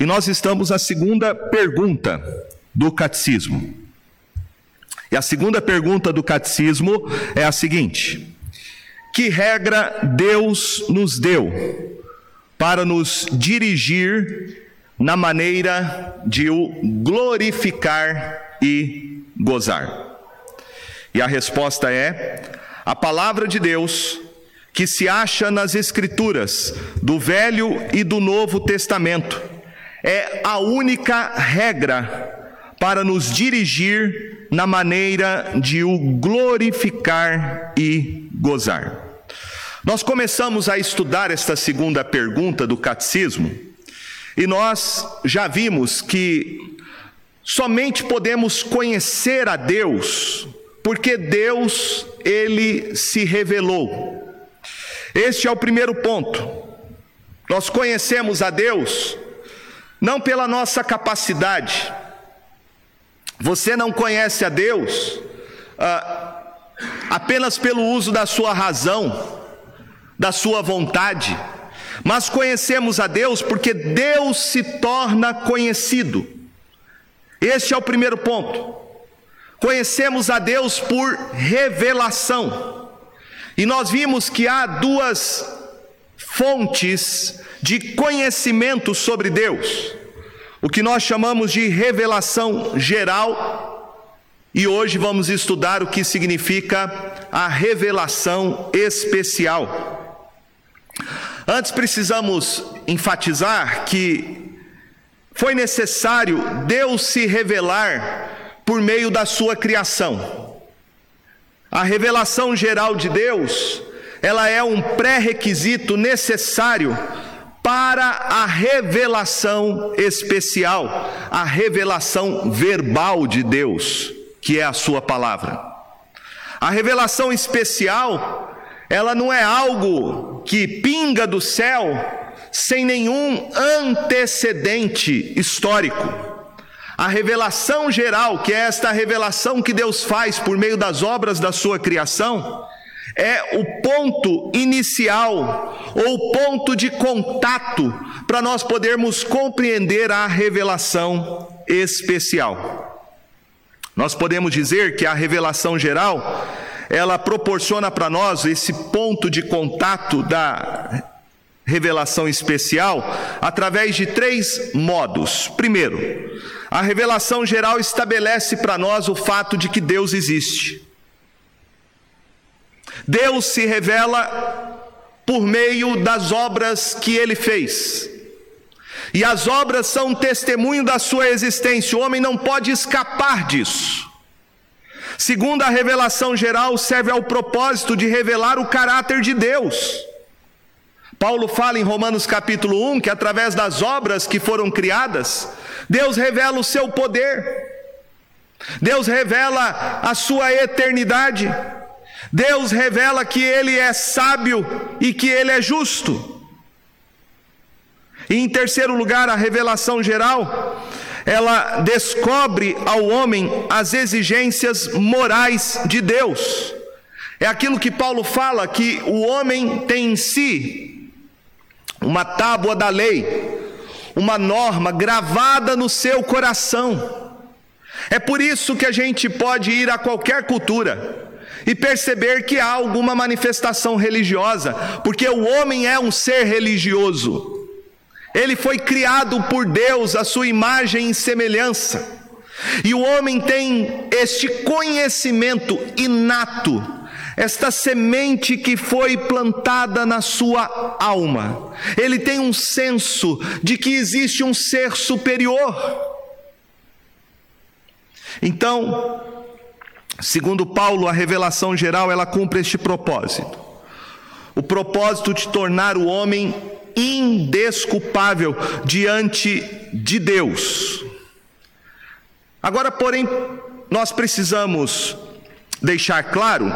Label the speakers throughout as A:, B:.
A: E nós estamos na segunda pergunta do catecismo. E a segunda pergunta do catecismo é a seguinte: Que regra Deus nos deu para nos dirigir na maneira de o glorificar e gozar? E a resposta é: a palavra de Deus que se acha nas Escrituras do Velho e do Novo Testamento é a única regra para nos dirigir na maneira de o glorificar e gozar. Nós começamos a estudar esta segunda pergunta do catecismo e nós já vimos que somente podemos conhecer a Deus porque Deus ele se revelou. Este é o primeiro ponto. Nós conhecemos a Deus não pela nossa capacidade. Você não conhece a Deus ah, apenas pelo uso da sua razão, da sua vontade, mas conhecemos a Deus porque Deus se torna conhecido. Este é o primeiro ponto. Conhecemos a Deus por revelação. E nós vimos que há duas fontes de conhecimento sobre Deus. O que nós chamamos de revelação geral, e hoje vamos estudar o que significa a revelação especial. Antes precisamos enfatizar que foi necessário Deus se revelar por meio da sua criação. A revelação geral de Deus, ela é um pré-requisito necessário para a revelação especial, a revelação verbal de Deus, que é a sua palavra. A revelação especial, ela não é algo que pinga do céu sem nenhum antecedente histórico. A revelação geral, que é esta revelação que Deus faz por meio das obras da sua criação, é o ponto inicial ou ponto de contato para nós podermos compreender a revelação especial. Nós podemos dizer que a revelação geral, ela proporciona para nós esse ponto de contato da revelação especial através de três modos. Primeiro, a revelação geral estabelece para nós o fato de que Deus existe. Deus se revela por meio das obras que ele fez. E as obras são testemunho da sua existência, o homem não pode escapar disso. Segundo a revelação geral, serve ao propósito de revelar o caráter de Deus. Paulo fala em Romanos capítulo 1 que através das obras que foram criadas, Deus revela o seu poder, Deus revela a sua eternidade, Deus revela que Ele é sábio e que Ele é justo. E em terceiro lugar, a revelação geral, ela descobre ao homem as exigências morais de Deus. É aquilo que Paulo fala que o homem tem em si uma tábua da lei, uma norma gravada no seu coração. É por isso que a gente pode ir a qualquer cultura e perceber que há alguma manifestação religiosa, porque o homem é um ser religioso. Ele foi criado por Deus, a sua imagem e semelhança. E o homem tem este conhecimento inato esta semente que foi plantada na sua alma. Ele tem um senso de que existe um ser superior. Então, segundo Paulo, a revelação geral ela cumpre este propósito. O propósito de tornar o homem indesculpável diante de Deus. Agora, porém, nós precisamos deixar claro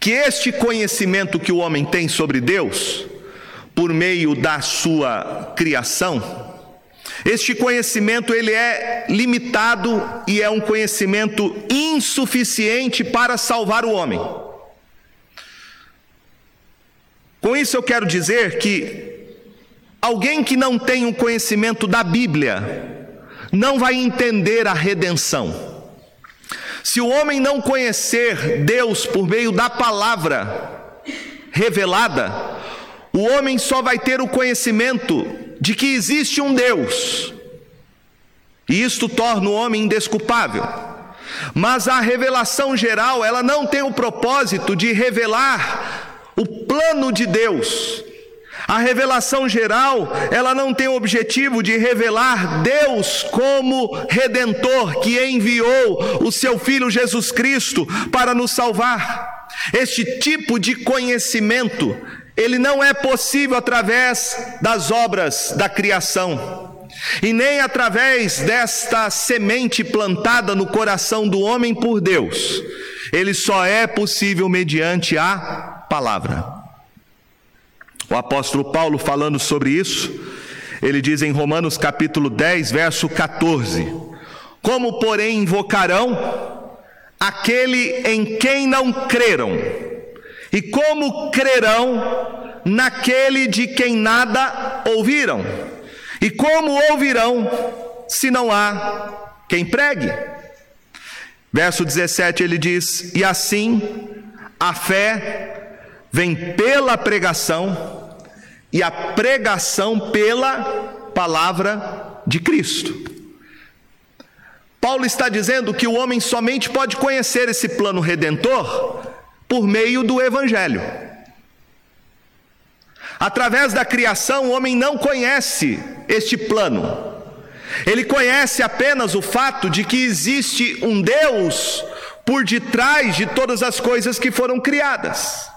A: que este conhecimento que o homem tem sobre Deus, por meio da sua criação, este conhecimento ele é limitado e é um conhecimento insuficiente para salvar o homem. Com isso eu quero dizer que alguém que não tem o um conhecimento da Bíblia não vai entender a redenção. Se o homem não conhecer Deus por meio da palavra revelada, o homem só vai ter o conhecimento de que existe um Deus, e isto torna o homem indesculpável. Mas a revelação geral, ela não tem o propósito de revelar o plano de Deus. A revelação geral, ela não tem o objetivo de revelar Deus como redentor que enviou o seu filho Jesus Cristo para nos salvar. Este tipo de conhecimento, ele não é possível através das obras da criação. E nem através desta semente plantada no coração do homem por Deus, ele só é possível mediante a palavra. O apóstolo Paulo, falando sobre isso, ele diz em Romanos capítulo 10, verso 14: Como, porém, invocarão aquele em quem não creram? E como crerão naquele de quem nada ouviram? E como ouvirão se não há quem pregue? Verso 17 ele diz: E assim a fé vem pela pregação, e a pregação pela palavra de Cristo. Paulo está dizendo que o homem somente pode conhecer esse plano redentor por meio do Evangelho. Através da criação, o homem não conhece este plano. Ele conhece apenas o fato de que existe um Deus por detrás de todas as coisas que foram criadas.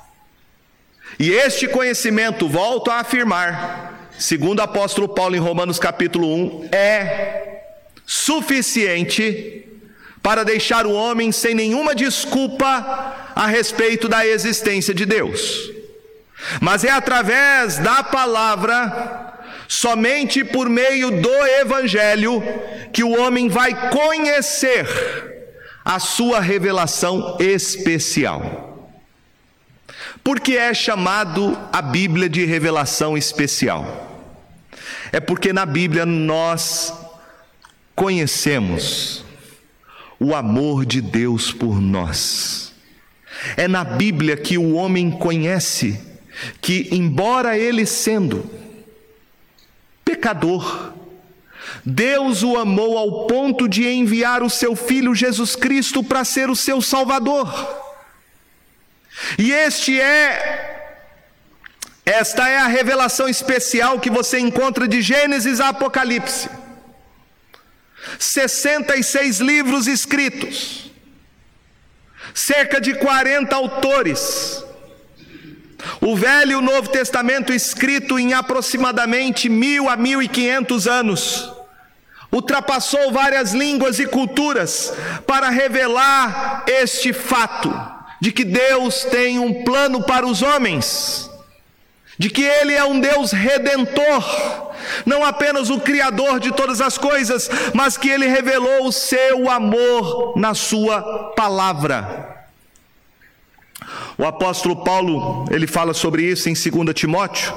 A: E este conhecimento, volto a afirmar, segundo o apóstolo Paulo em Romanos capítulo 1, é suficiente para deixar o homem sem nenhuma desculpa a respeito da existência de Deus. Mas é através da palavra, somente por meio do Evangelho, que o homem vai conhecer a sua revelação especial. Porque é chamado a Bíblia de revelação especial? É porque na Bíblia nós conhecemos o amor de Deus por nós. É na Bíblia que o homem conhece que, embora ele sendo pecador, Deus o amou ao ponto de enviar o seu filho Jesus Cristo para ser o seu Salvador. E este é esta é a revelação especial que você encontra de Gênesis a Apocalipse. 66 livros escritos, cerca de 40 autores, o Velho e o Novo Testamento, escrito em aproximadamente mil a mil e quinhentos anos, ultrapassou várias línguas e culturas para revelar este fato de que Deus tem um plano para os homens, de que Ele é um Deus redentor, não apenas o Criador de todas as coisas, mas que Ele revelou o seu amor na Sua palavra. O apóstolo Paulo, ele fala sobre isso em 2 Timóteo,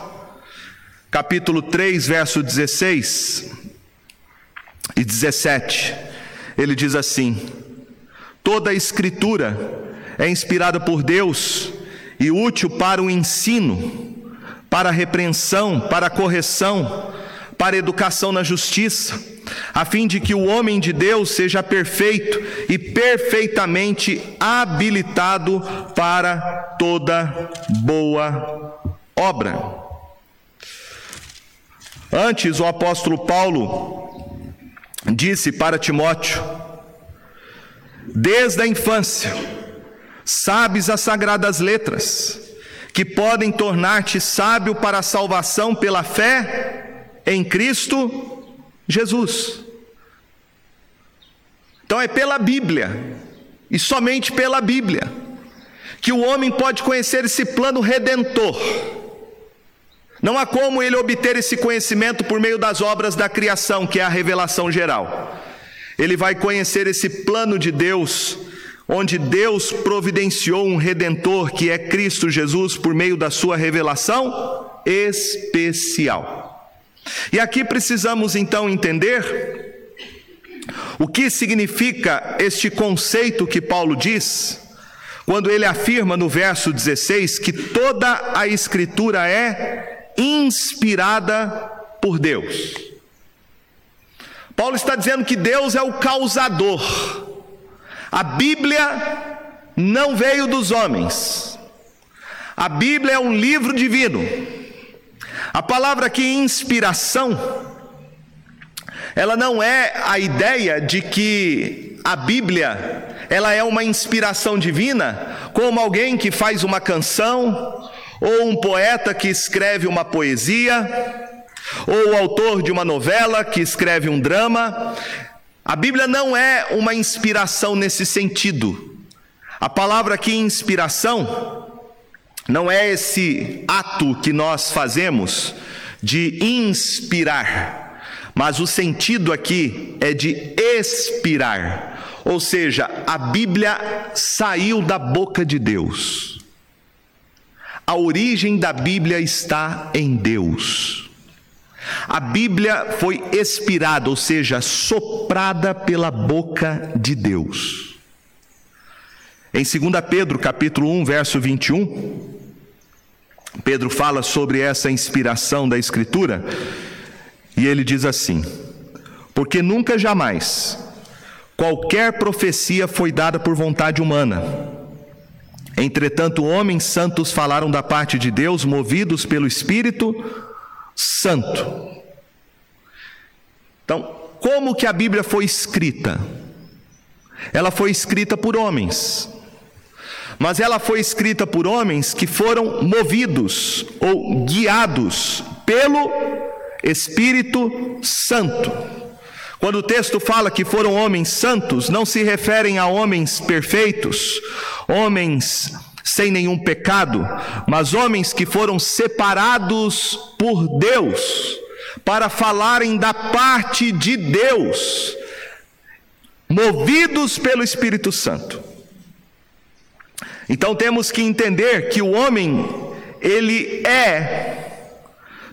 A: capítulo 3, verso 16 e 17. Ele diz assim: Toda a escritura é inspirada por Deus e útil para o ensino, para repreensão, para correção, para educação na justiça, a fim de que o homem de Deus seja perfeito e perfeitamente habilitado para toda boa obra. Antes, o apóstolo Paulo disse para Timóteo: Desde a infância, sabes as sagradas letras, que podem tornar-te sábio para a salvação pela fé em Cristo Jesus. Então é pela Bíblia, e somente pela Bíblia, que o homem pode conhecer esse plano redentor. Não há como ele obter esse conhecimento por meio das obras da criação, que é a revelação geral. Ele vai conhecer esse plano de Deus, onde Deus providenciou um redentor, que é Cristo Jesus, por meio da sua revelação especial. E aqui precisamos então entender o que significa este conceito que Paulo diz, quando ele afirma no verso 16 que toda a Escritura é inspirada por Deus. Paulo está dizendo que Deus é o causador. A Bíblia não veio dos homens. A Bíblia é um livro divino. A palavra aqui inspiração ela não é a ideia de que a Bíblia ela é uma inspiração divina, como alguém que faz uma canção, ou um poeta que escreve uma poesia, ou o autor de uma novela que escreve um drama. A Bíblia não é uma inspiração nesse sentido. A palavra aqui inspiração não é esse ato que nós fazemos de inspirar. Mas o sentido aqui é de expirar, ou seja, a Bíblia saiu da boca de Deus. A origem da Bíblia está em Deus. A Bíblia foi expirada, ou seja, soprada pela boca de Deus. Em 2 Pedro, capítulo 1, verso 21, Pedro fala sobre essa inspiração da Escritura e ele diz assim: Porque nunca jamais qualquer profecia foi dada por vontade humana. Entretanto, homens santos falaram da parte de Deus, movidos pelo Espírito Santo. Então, como que a Bíblia foi escrita? Ela foi escrita por homens. Mas ela foi escrita por homens que foram movidos ou guiados pelo Espírito Santo. Quando o texto fala que foram homens santos, não se referem a homens perfeitos, homens sem nenhum pecado, mas homens que foram separados por Deus para falarem da parte de Deus, movidos pelo Espírito Santo. Então temos que entender que o homem ele é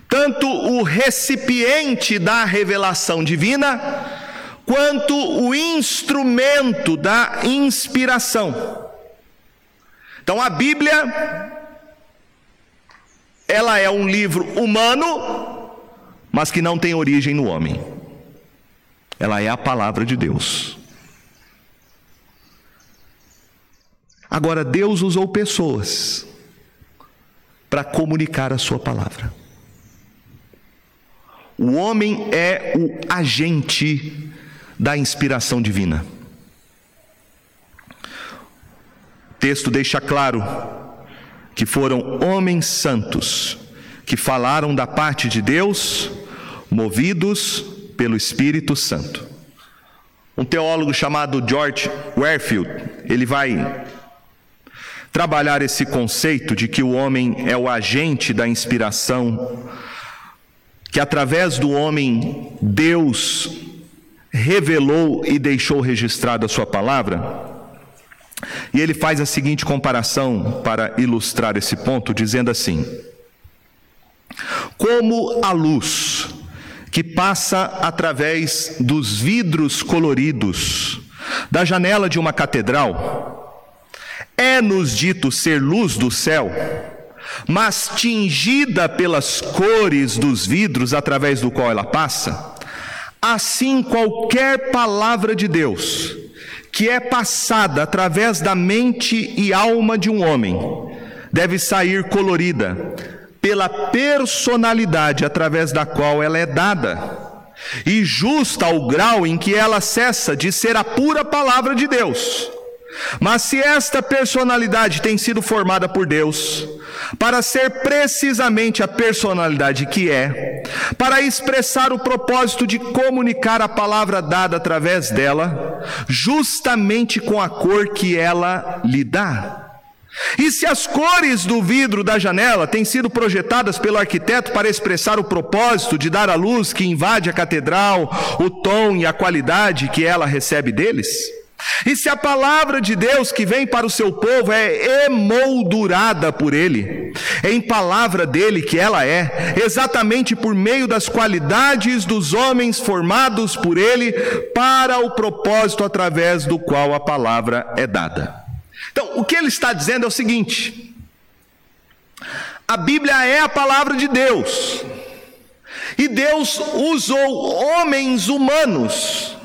A: tanto o recipiente da revelação divina, quanto o instrumento da inspiração. Então a Bíblia, ela é um livro humano, mas que não tem origem no homem. Ela é a palavra de Deus. Agora, Deus usou pessoas para comunicar a sua palavra. O homem é o agente da inspiração divina. O texto deixa claro que foram homens santos que falaram da parte de Deus, movidos pelo Espírito Santo. Um teólogo chamado George Warfield, ele vai trabalhar esse conceito de que o homem é o agente da inspiração que através do homem Deus revelou e deixou registrada a sua palavra. E ele faz a seguinte comparação para ilustrar esse ponto, dizendo assim: Como a luz que passa através dos vidros coloridos da janela de uma catedral, é-nos dito ser luz do céu, mas tingida pelas cores dos vidros através do qual ela passa, assim qualquer palavra de Deus que é passada através da mente e alma de um homem deve sair colorida pela personalidade através da qual ela é dada. E justa ao grau em que ela cessa de ser a pura palavra de Deus. Mas se esta personalidade tem sido formada por Deus, para ser precisamente a personalidade que é, para expressar o propósito de comunicar a palavra dada através dela, justamente com a cor que ela lhe dá. E se as cores do vidro da janela têm sido projetadas pelo arquiteto para expressar o propósito de dar a luz que invade a catedral, o tom e a qualidade que ela recebe deles? E se a palavra de Deus que vem para o seu povo é emoldurada por ele, em palavra dele que ela é, exatamente por meio das qualidades dos homens formados por ele, para o propósito através do qual a palavra é dada. Então, o que ele está dizendo é o seguinte: a Bíblia é a palavra de Deus, e Deus usou homens humanos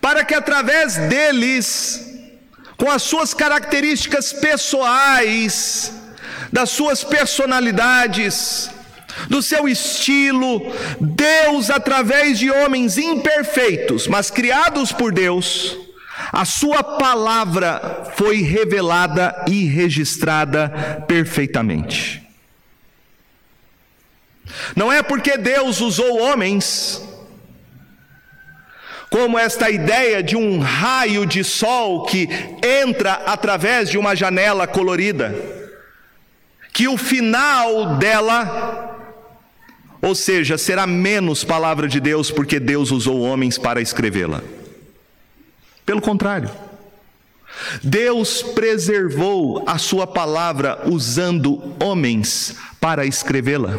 A: para que através deles, com as suas características pessoais, das suas personalidades, do seu estilo, Deus, através de homens imperfeitos, mas criados por Deus, a sua palavra foi revelada e registrada perfeitamente. Não é porque Deus usou homens como esta ideia de um raio de sol que entra através de uma janela colorida, que o final dela, ou seja, será menos palavra de Deus porque Deus usou homens para escrevê-la. Pelo contrário, Deus preservou a sua palavra usando homens para escrevê-la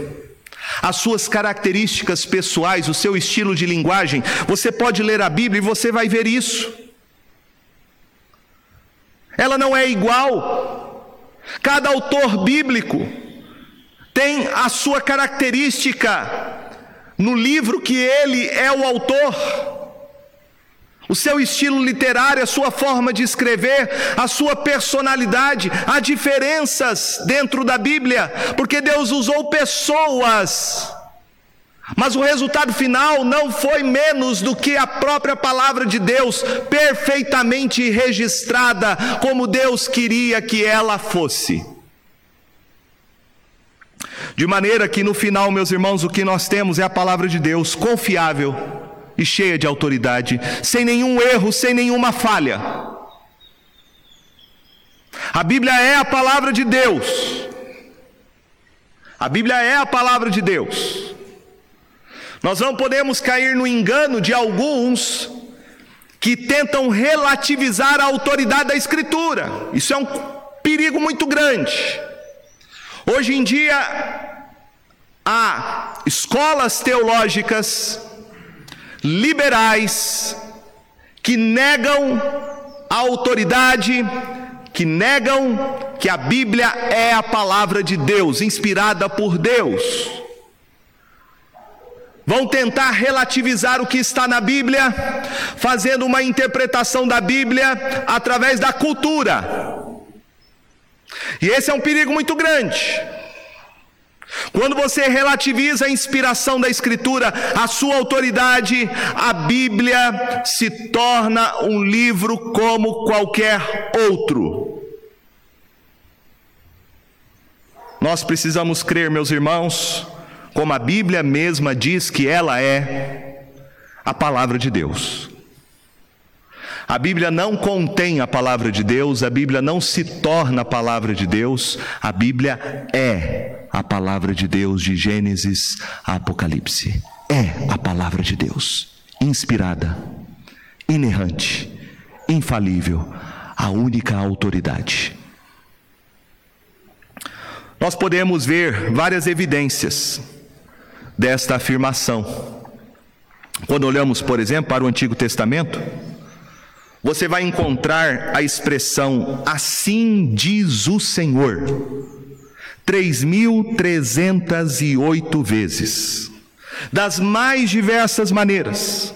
A: as suas características pessoais, o seu estilo de linguagem. Você pode ler a Bíblia e você vai ver isso. Ela não é igual. Cada autor bíblico tem a sua característica no livro que ele é o autor o seu estilo literário, a sua forma de escrever, a sua personalidade. Há diferenças dentro da Bíblia, porque Deus usou pessoas. Mas o resultado final não foi menos do que a própria palavra de Deus, perfeitamente registrada, como Deus queria que ela fosse. De maneira que no final, meus irmãos, o que nós temos é a palavra de Deus confiável e cheia de autoridade, sem nenhum erro, sem nenhuma falha. A Bíblia é a palavra de Deus. A Bíblia é a palavra de Deus. Nós não podemos cair no engano de alguns que tentam relativizar a autoridade da Escritura. Isso é um perigo muito grande. Hoje em dia, há escolas teológicas liberais, que negam a autoridade, que negam que a Bíblia é a palavra de Deus, inspirada por Deus. Vão tentar relativizar o que está na Bíblia, fazendo uma interpretação da Bíblia através da cultura. E esse é um perigo muito grande. Quando você relativiza a inspiração da Escritura, a sua autoridade, a Bíblia se torna um livro como qualquer outro. Nós precisamos crer, meus irmãos, como a Bíblia mesma diz que ela é a palavra de Deus. A Bíblia não contém a palavra de Deus, a Bíblia não se torna a palavra de Deus, a Bíblia é a palavra de Deus de Gênesis a Apocalipse. É a palavra de Deus, inspirada, inerrante, infalível, a única autoridade. Nós podemos ver várias evidências desta afirmação. Quando olhamos, por exemplo, para o Antigo Testamento, você vai encontrar a expressão assim diz o Senhor 3.308 vezes, das mais diversas maneiras.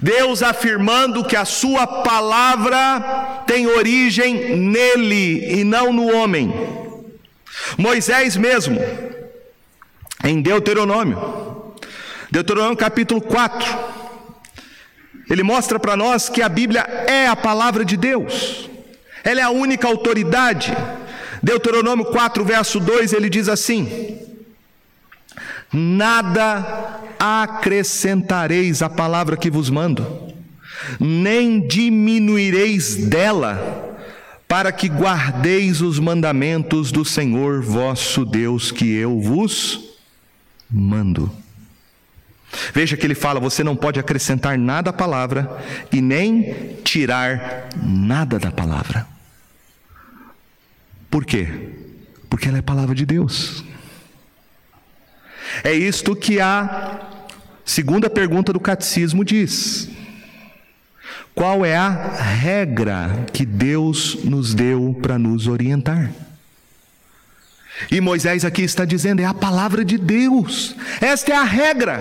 A: Deus afirmando que a sua palavra tem origem nele e não no homem. Moisés mesmo, em Deuteronômio, Deuteronômio capítulo 4, ele mostra para nós que a Bíblia é a palavra de Deus, ela é a única autoridade. Deuteronômio 4, verso 2, ele diz assim: Nada acrescentareis à palavra que vos mando, nem diminuireis dela, para que guardeis os mandamentos do Senhor vosso Deus que eu vos mando. Veja que ele fala: você não pode acrescentar nada à palavra e nem tirar nada da palavra. Por quê? Porque ela é palavra de Deus. É isto que a segunda pergunta do catecismo diz. Qual é a regra que Deus nos deu para nos orientar? E Moisés aqui está dizendo: é a palavra de Deus, esta é a regra,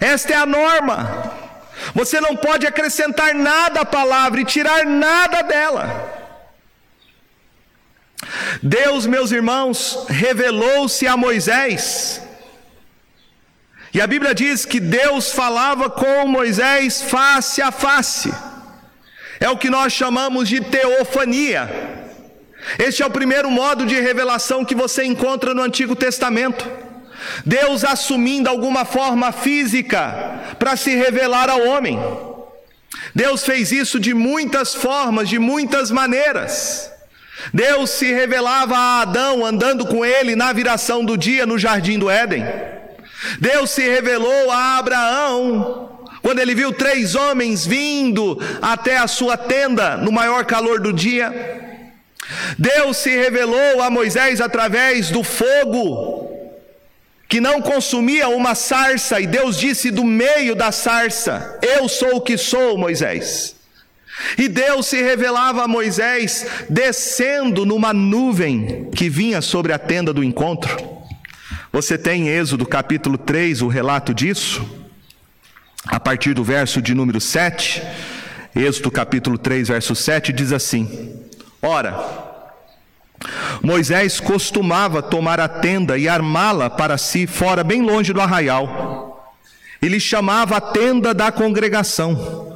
A: esta é a norma. Você não pode acrescentar nada à palavra e tirar nada dela. Deus, meus irmãos, revelou-se a Moisés. E a Bíblia diz que Deus falava com Moisés face a face. É o que nós chamamos de teofania. Este é o primeiro modo de revelação que você encontra no Antigo Testamento. Deus assumindo alguma forma física para se revelar ao homem. Deus fez isso de muitas formas, de muitas maneiras. Deus se revelava a Adão andando com ele na viração do dia no jardim do Éden. Deus se revelou a Abraão quando ele viu três homens vindo até a sua tenda no maior calor do dia. Deus se revelou a Moisés através do fogo que não consumia uma sarça, e Deus disse do meio da sarça: Eu sou o que sou, Moisés. E Deus se revelava a Moisés descendo numa nuvem que vinha sobre a tenda do encontro. Você tem em Êxodo capítulo 3 o relato disso, a partir do verso de número 7. Êxodo capítulo 3, verso 7 diz assim: Ora, Moisés costumava tomar a tenda e armá-la para si fora, bem longe do arraial. Ele chamava a tenda da congregação.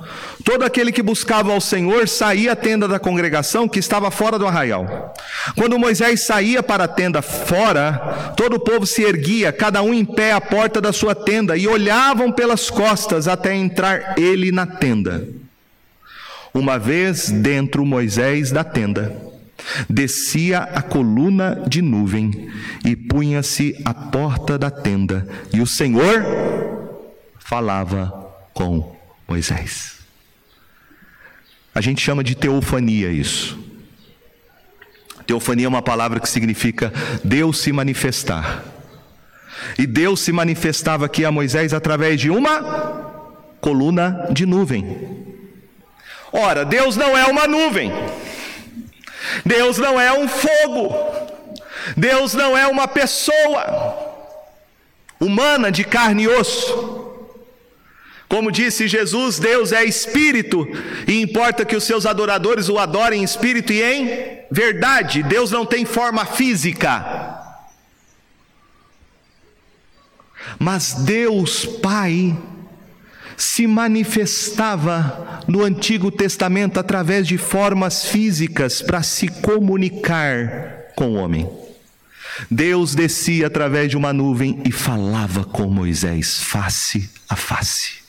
A: Todo aquele que buscava ao Senhor saía à tenda da congregação que estava fora do arraial. Quando Moisés saía para a tenda fora, todo o povo se erguia, cada um em pé à porta da sua tenda, e olhavam pelas costas até entrar ele na tenda. Uma vez dentro Moisés da tenda, descia a coluna de nuvem e punha-se à porta da tenda, e o Senhor falava com Moisés. A gente chama de teofania isso. Teofania é uma palavra que significa Deus se manifestar. E Deus se manifestava aqui a Moisés através de uma coluna de nuvem. Ora, Deus não é uma nuvem. Deus não é um fogo. Deus não é uma pessoa humana de carne e osso. Como disse Jesus, Deus é espírito e importa que os seus adoradores o adorem em espírito e em verdade. Deus não tem forma física. Mas Deus Pai se manifestava no Antigo Testamento através de formas físicas para se comunicar com o homem. Deus descia através de uma nuvem e falava com Moisés face a face.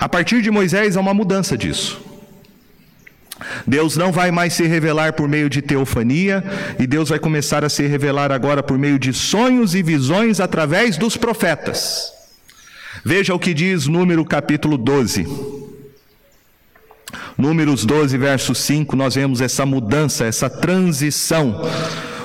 A: A partir de Moisés há uma mudança disso. Deus não vai mais se revelar por meio de teofania, e Deus vai começar a se revelar agora por meio de sonhos e visões através dos profetas. Veja o que diz Número capítulo 12. Números 12, verso 5, nós vemos essa mudança, essa transição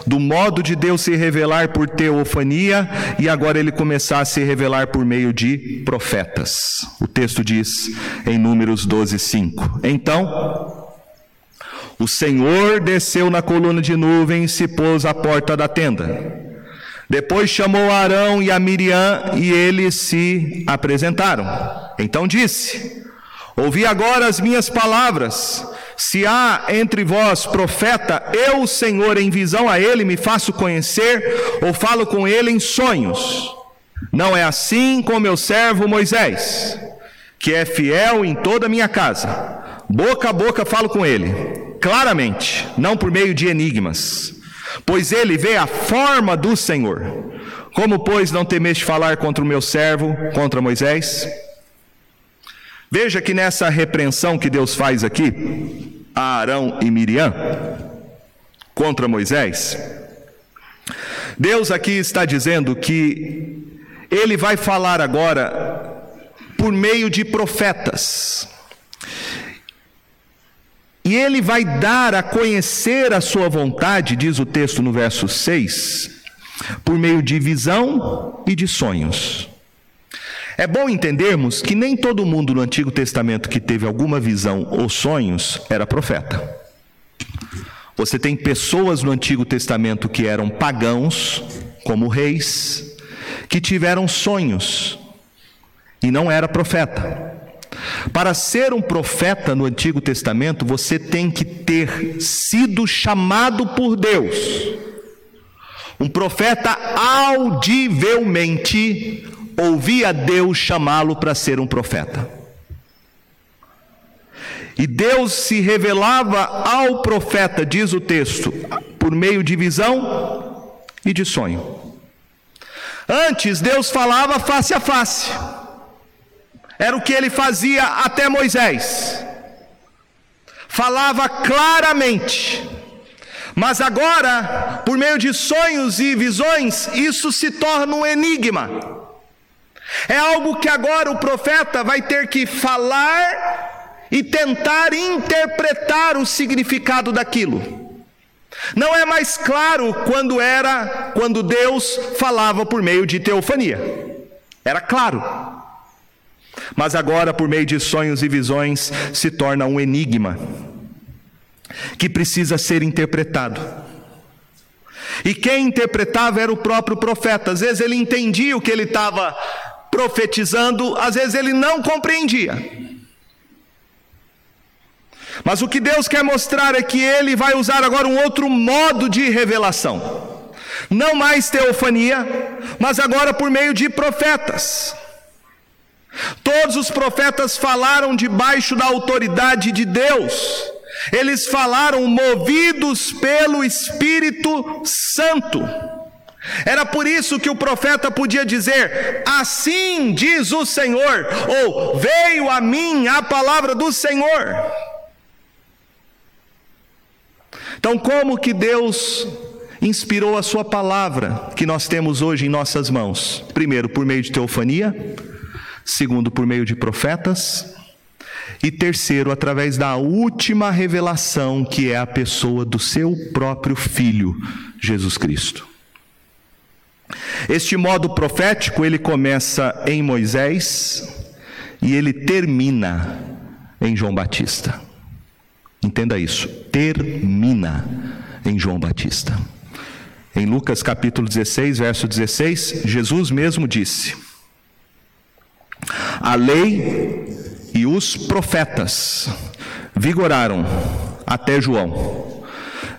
A: do modo de Deus se revelar por teofania e agora ele começar a se revelar por meio de profetas. O texto diz em Números 12, 5. Então, o Senhor desceu na coluna de nuvem e se pôs à porta da tenda. Depois chamou Arão e a Miriam e eles se apresentaram. Então disse: Ouvi agora as minhas palavras. Se há entre vós profeta, eu, Senhor, em visão a ele me faço conhecer, ou falo com ele em sonhos. Não é assim com meu servo Moisés, que é fiel em toda a minha casa. Boca a boca falo com ele, claramente, não por meio de enigmas. Pois ele vê a forma do Senhor. Como, pois, não temeste falar contra o meu servo, contra Moisés? Veja que nessa repreensão que Deus faz aqui, a Arão e Miriam, contra Moisés, Deus aqui está dizendo que Ele vai falar agora por meio de profetas. E Ele vai dar a conhecer a Sua vontade, diz o texto no verso 6, por meio de visão e de sonhos. É bom entendermos que nem todo mundo no Antigo Testamento que teve alguma visão ou sonhos era profeta. Você tem pessoas no Antigo Testamento que eram pagãos, como reis, que tiveram sonhos e não era profeta. Para ser um profeta no Antigo Testamento, você tem que ter sido chamado por Deus. Um profeta audivelmente ouvia Deus chamá-lo para ser um profeta. E Deus se revelava ao profeta, diz o texto, por meio de visão e de sonho. Antes, Deus falava face a face, era o que ele fazia até Moisés, falava claramente, mas agora, por meio de sonhos e visões, isso se torna um enigma. É algo que agora o profeta vai ter que falar e tentar interpretar o significado daquilo. Não é mais claro quando era quando Deus falava por meio de teofania. Era claro. Mas agora, por meio de sonhos e visões, se torna um enigma que precisa ser interpretado. E quem interpretava era o próprio profeta. Às vezes ele entendia o que ele estava profetizando, às vezes ele não compreendia. Mas o que Deus quer mostrar é que Ele vai usar agora um outro modo de revelação. Não mais teofania, mas agora por meio de profetas. Todos os profetas falaram debaixo da autoridade de Deus. Eles falaram movidos pelo Espírito Santo. Era por isso que o profeta podia dizer: Assim diz o Senhor, ou veio a mim a palavra do Senhor. Então, como que Deus inspirou a sua palavra que nós temos hoje em nossas mãos? Primeiro, por meio de teofania, segundo, por meio de profetas, e terceiro, através da última revelação, que é a pessoa do seu próprio filho, Jesus Cristo. Este modo profético, ele começa em Moisés e ele termina em João Batista. Entenda isso. Termina em João Batista. Em Lucas capítulo 16, verso 16, Jesus mesmo disse: A lei e os profetas vigoraram até João.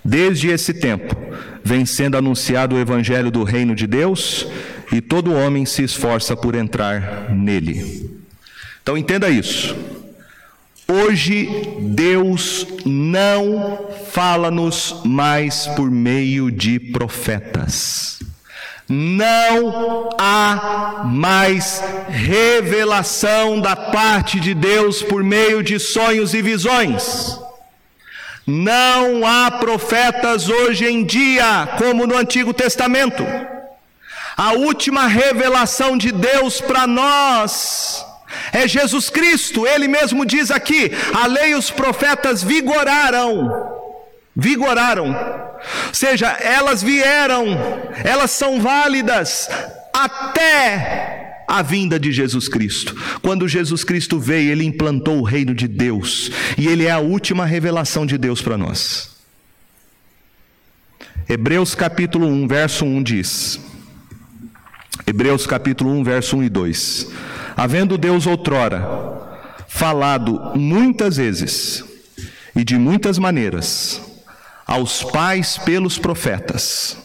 A: Desde esse tempo, vem sendo anunciado o evangelho do reino de Deus, e todo homem se esforça por entrar nele. Então entenda isso. Hoje Deus não fala-nos mais por meio de profetas. Não há mais revelação da parte de Deus por meio de sonhos e visões. Não há profetas hoje em dia, como no Antigo Testamento. A última revelação de Deus para nós é Jesus Cristo, ele mesmo diz aqui: a lei e os profetas vigoraram. Vigoraram, ou seja, elas vieram, elas são válidas até a vinda de Jesus Cristo. Quando Jesus Cristo veio, ele implantou o reino de Deus, e ele é a última revelação de Deus para nós. Hebreus capítulo 1, verso 1 diz: Hebreus capítulo 1, verso 1 e 2. Havendo Deus outrora falado muitas vezes e de muitas maneiras aos pais pelos profetas,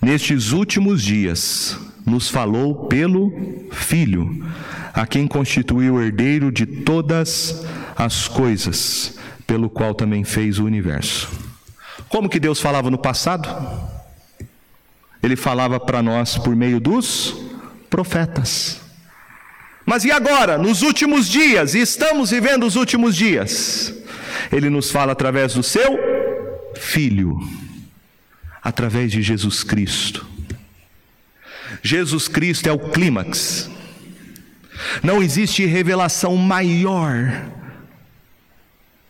A: nestes últimos dias nos falou pelo Filho, a quem constituiu herdeiro de todas as coisas, pelo qual também fez o universo. Como que Deus falava no passado? Ele falava para nós por meio dos profetas. Mas e agora, nos últimos dias, e estamos vivendo os últimos dias? Ele nos fala através do seu Filho, através de Jesus Cristo. Jesus Cristo é o clímax. Não existe revelação maior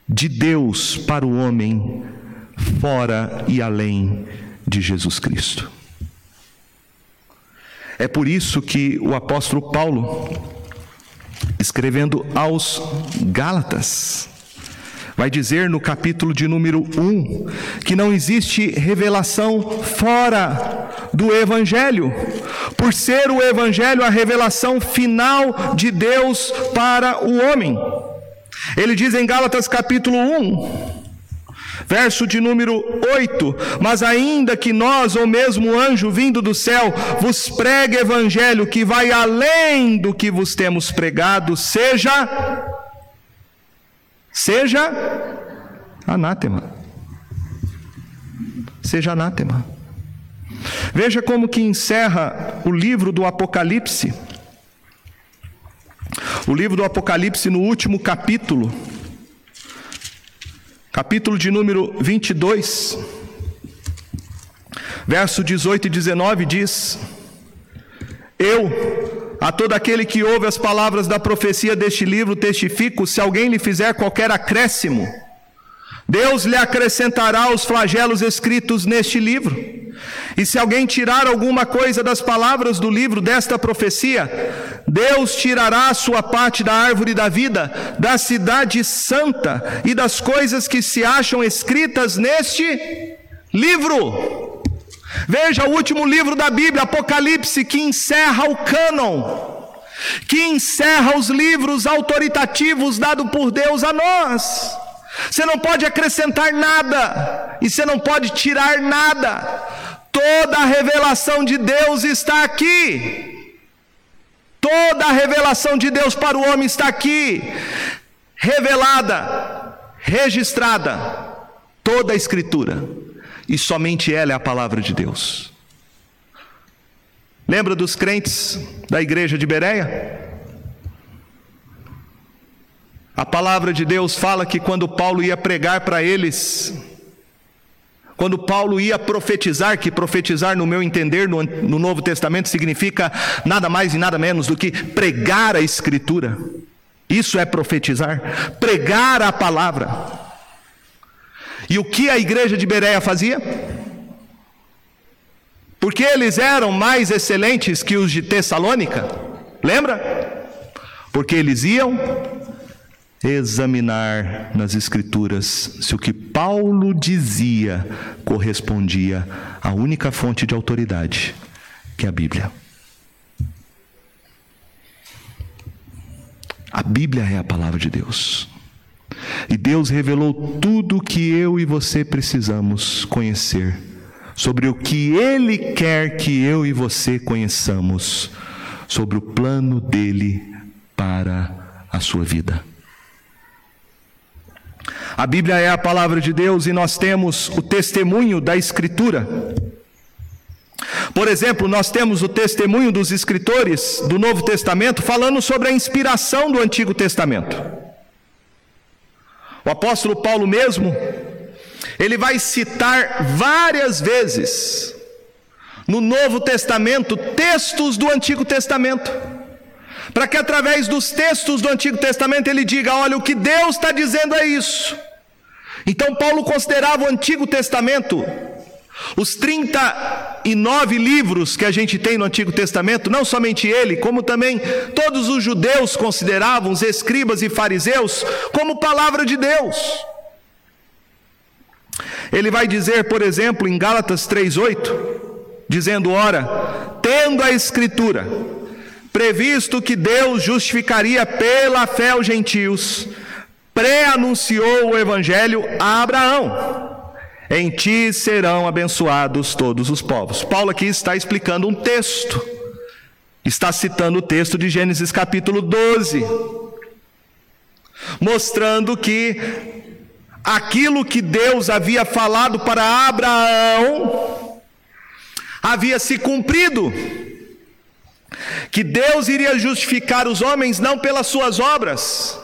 A: de Deus para o homem fora e além de Jesus Cristo. É por isso que o apóstolo Paulo, escrevendo aos Gálatas, vai dizer no capítulo de número 1 que não existe revelação fora do Evangelho, por ser o Evangelho a revelação final de Deus para o homem. Ele diz em Gálatas capítulo 1, Verso de número 8: Mas ainda que nós, ou mesmo anjo vindo do céu, vos pregue evangelho que vai além do que vos temos pregado, seja seja anátema. Seja anátema. Veja como que encerra o livro do Apocalipse. O livro do Apocalipse, no último capítulo, capítulo de número 22, verso 18 e 19 diz: Eu, a todo aquele que ouve as palavras da profecia deste livro, testifico: se alguém lhe fizer qualquer acréscimo, Deus lhe acrescentará os flagelos escritos neste livro. E se alguém tirar alguma coisa das palavras do livro desta profecia, Deus tirará a sua parte da árvore da vida, da cidade santa e das coisas que se acham escritas neste livro. Veja o último livro da Bíblia, Apocalipse, que encerra o cânon, que encerra os livros autoritativos dados por Deus a nós. Você não pode acrescentar nada, e você não pode tirar nada. Toda a revelação de Deus está aqui. Toda a revelação de Deus para o homem está aqui, revelada, registrada, toda a Escritura e somente ela é a palavra de Deus. Lembra dos crentes da igreja de Bereia? A palavra de Deus fala que quando Paulo ia pregar para eles, quando Paulo ia profetizar, que profetizar, no meu entender, no, no, Novo Testamento, significa nada mais e nada menos do que pregar a Escritura. Isso é profetizar, pregar a palavra. E o que a igreja de Bereia fazia? Porque eles eram mais excelentes que os de Tessalônica, lembra? Porque eles iam examinar nas Escrituras se o que Paulo dizia correspondia à única fonte de autoridade, que é a Bíblia. A Bíblia é a palavra de Deus. E Deus revelou tudo o que eu e você precisamos conhecer sobre o que Ele quer que eu e você conheçamos, sobre o plano dele para a sua vida. A Bíblia é a palavra de Deus e nós temos o testemunho da Escritura. Por exemplo, nós temos o testemunho dos escritores do Novo Testamento falando sobre a inspiração do Antigo Testamento. O apóstolo Paulo mesmo, ele vai citar várias vezes no Novo Testamento textos do Antigo Testamento, para que através dos textos do Antigo Testamento ele diga: olha, o que Deus está dizendo é isso. Então, Paulo considerava o Antigo Testamento os 39 livros que a gente tem no Antigo Testamento, não somente ele, como também todos os judeus consideravam, os escribas e fariseus, como palavra de Deus. Ele vai dizer, por exemplo, em Gálatas 3:8, dizendo: "Ora, tendo a escritura previsto que Deus justificaria pela fé os gentios, pré-anunciou o evangelho a Abraão: em ti serão abençoados todos os povos. Paulo aqui está explicando um texto. Está citando o texto de Gênesis capítulo 12, mostrando que aquilo que Deus havia falado para Abraão havia se cumprido. Que Deus iria justificar os homens não pelas suas obras,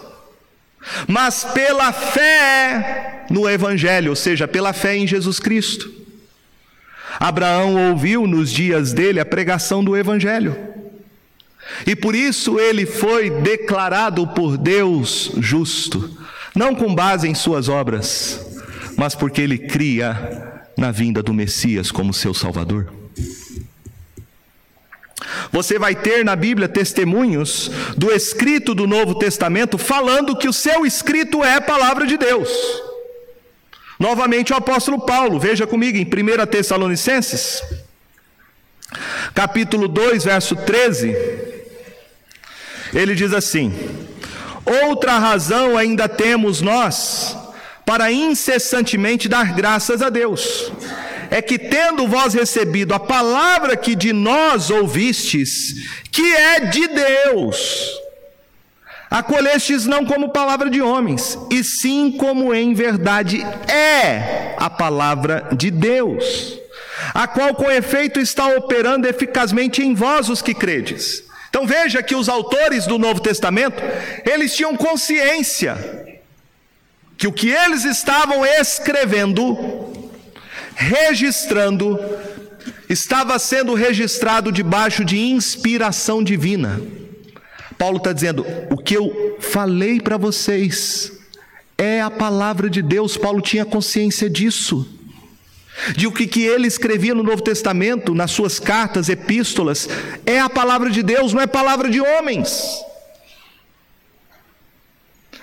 A: mas pela fé no Evangelho, ou seja, pela fé em Jesus Cristo. Abraão ouviu nos dias dele a pregação do Evangelho. E por isso ele foi declarado por Deus justo, não com base em suas obras, mas porque ele cria na vinda do Messias como seu Salvador. Você vai ter na Bíblia testemunhos do escrito do Novo Testamento falando que o seu escrito é a palavra de Deus. Novamente o apóstolo Paulo, veja comigo em 1 Tessalonicenses, capítulo 2, verso 13, ele diz assim: Outra razão ainda temos nós para incessantemente dar graças a Deus é que, tendo vós recebido a palavra que de nós ouvistes, que é de Deus, acolhestes não como palavra de homens, e sim como em verdade é a palavra de Deus, a qual com efeito está operando eficazmente em vós os que credes. Então veja que os autores do Novo Testamento, eles tinham consciência que o que eles estavam escrevendo registrando, estava sendo registrado debaixo de inspiração divina. Paulo está dizendo: o que eu falei para vocês é a palavra de Deus. Paulo tinha consciência disso. De o que, que ele escrevia no Novo Testamento, nas suas cartas, epístolas, é a palavra de Deus, não é palavra de homens.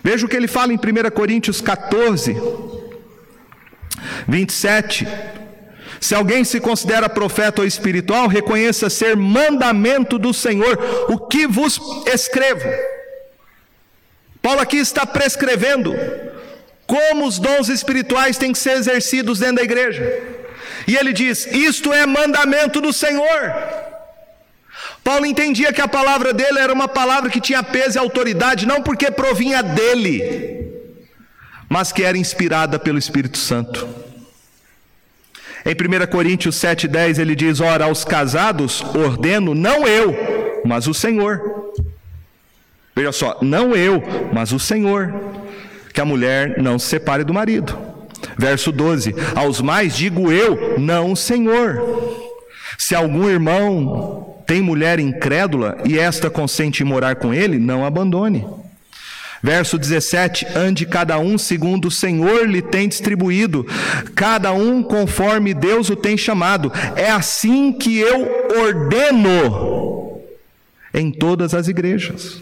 A: Veja o que ele fala em 1 Coríntios 14, 27. Se alguém se considera profeta ou espiritual, reconheça ser mandamento do Senhor o que vos escrevo. Paulo aqui está prescrevendo como os dons espirituais têm que ser exercidos dentro da igreja. E ele diz: Isto é mandamento do Senhor. Paulo entendia que a palavra dele era uma palavra que tinha peso e autoridade, não porque provinha dele, mas que era inspirada pelo Espírito Santo. Em 1 Coríntios 7,10 ele diz: Ora, aos casados ordeno, não eu, mas o Senhor. Veja só, não eu, mas o Senhor, que a mulher não se separe do marido. Verso 12: Aos mais digo eu, não o Senhor. Se algum irmão tem mulher incrédula e esta consente em morar com ele, não abandone. Verso 17: Ande cada um segundo o Senhor lhe tem distribuído, cada um conforme Deus o tem chamado. É assim que eu ordeno em todas as igrejas.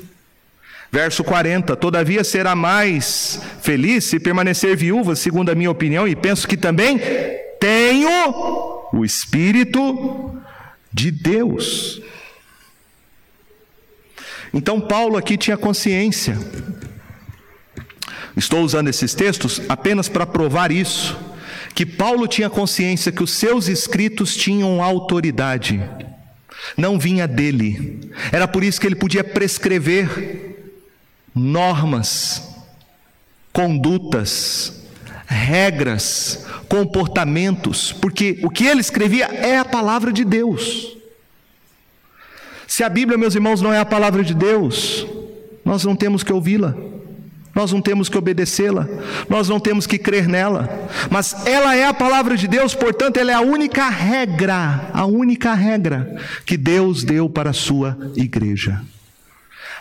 A: Verso 40: Todavia será mais feliz se permanecer viúva, segundo a minha opinião, e penso que também tenho o Espírito de Deus. Então, Paulo aqui tinha consciência Estou usando esses textos apenas para provar isso, que Paulo tinha consciência que os seus escritos tinham autoridade, não vinha dele. Era por isso que ele podia prescrever normas, condutas, regras, comportamentos, porque o que ele escrevia é a palavra de Deus. Se a Bíblia, meus irmãos, não é a palavra de Deus, nós não temos que ouvi-la. Nós não temos que obedecê-la, nós não temos que crer nela, mas ela é a palavra de Deus, portanto, ela é a única regra, a única regra que Deus deu para a sua igreja.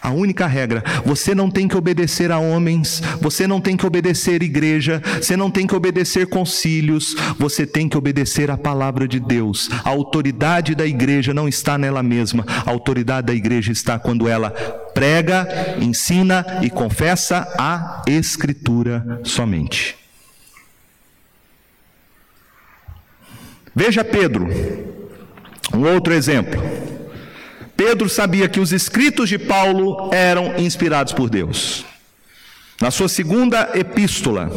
A: A única regra: você não tem que obedecer a homens, você não tem que obedecer igreja, você não tem que obedecer concílios, você tem que obedecer a palavra de Deus. A autoridade da igreja não está nela mesma, a autoridade da igreja está quando ela prega, ensina e confessa a Escritura somente. Veja Pedro, um outro exemplo. Pedro sabia que os escritos de Paulo eram inspirados por Deus. Na sua segunda epístola,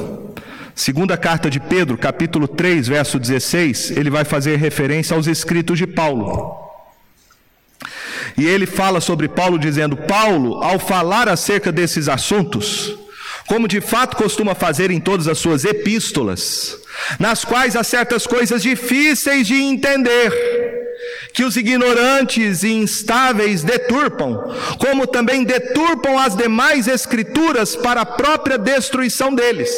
A: segunda carta de Pedro, capítulo 3, verso 16, ele vai fazer referência aos escritos de Paulo. E ele fala sobre Paulo dizendo: Paulo, ao falar acerca desses assuntos, como de fato costuma fazer em todas as suas epístolas, nas quais há certas coisas difíceis de entender, que os ignorantes e instáveis deturpam, como também deturpam as demais escrituras para a própria destruição deles.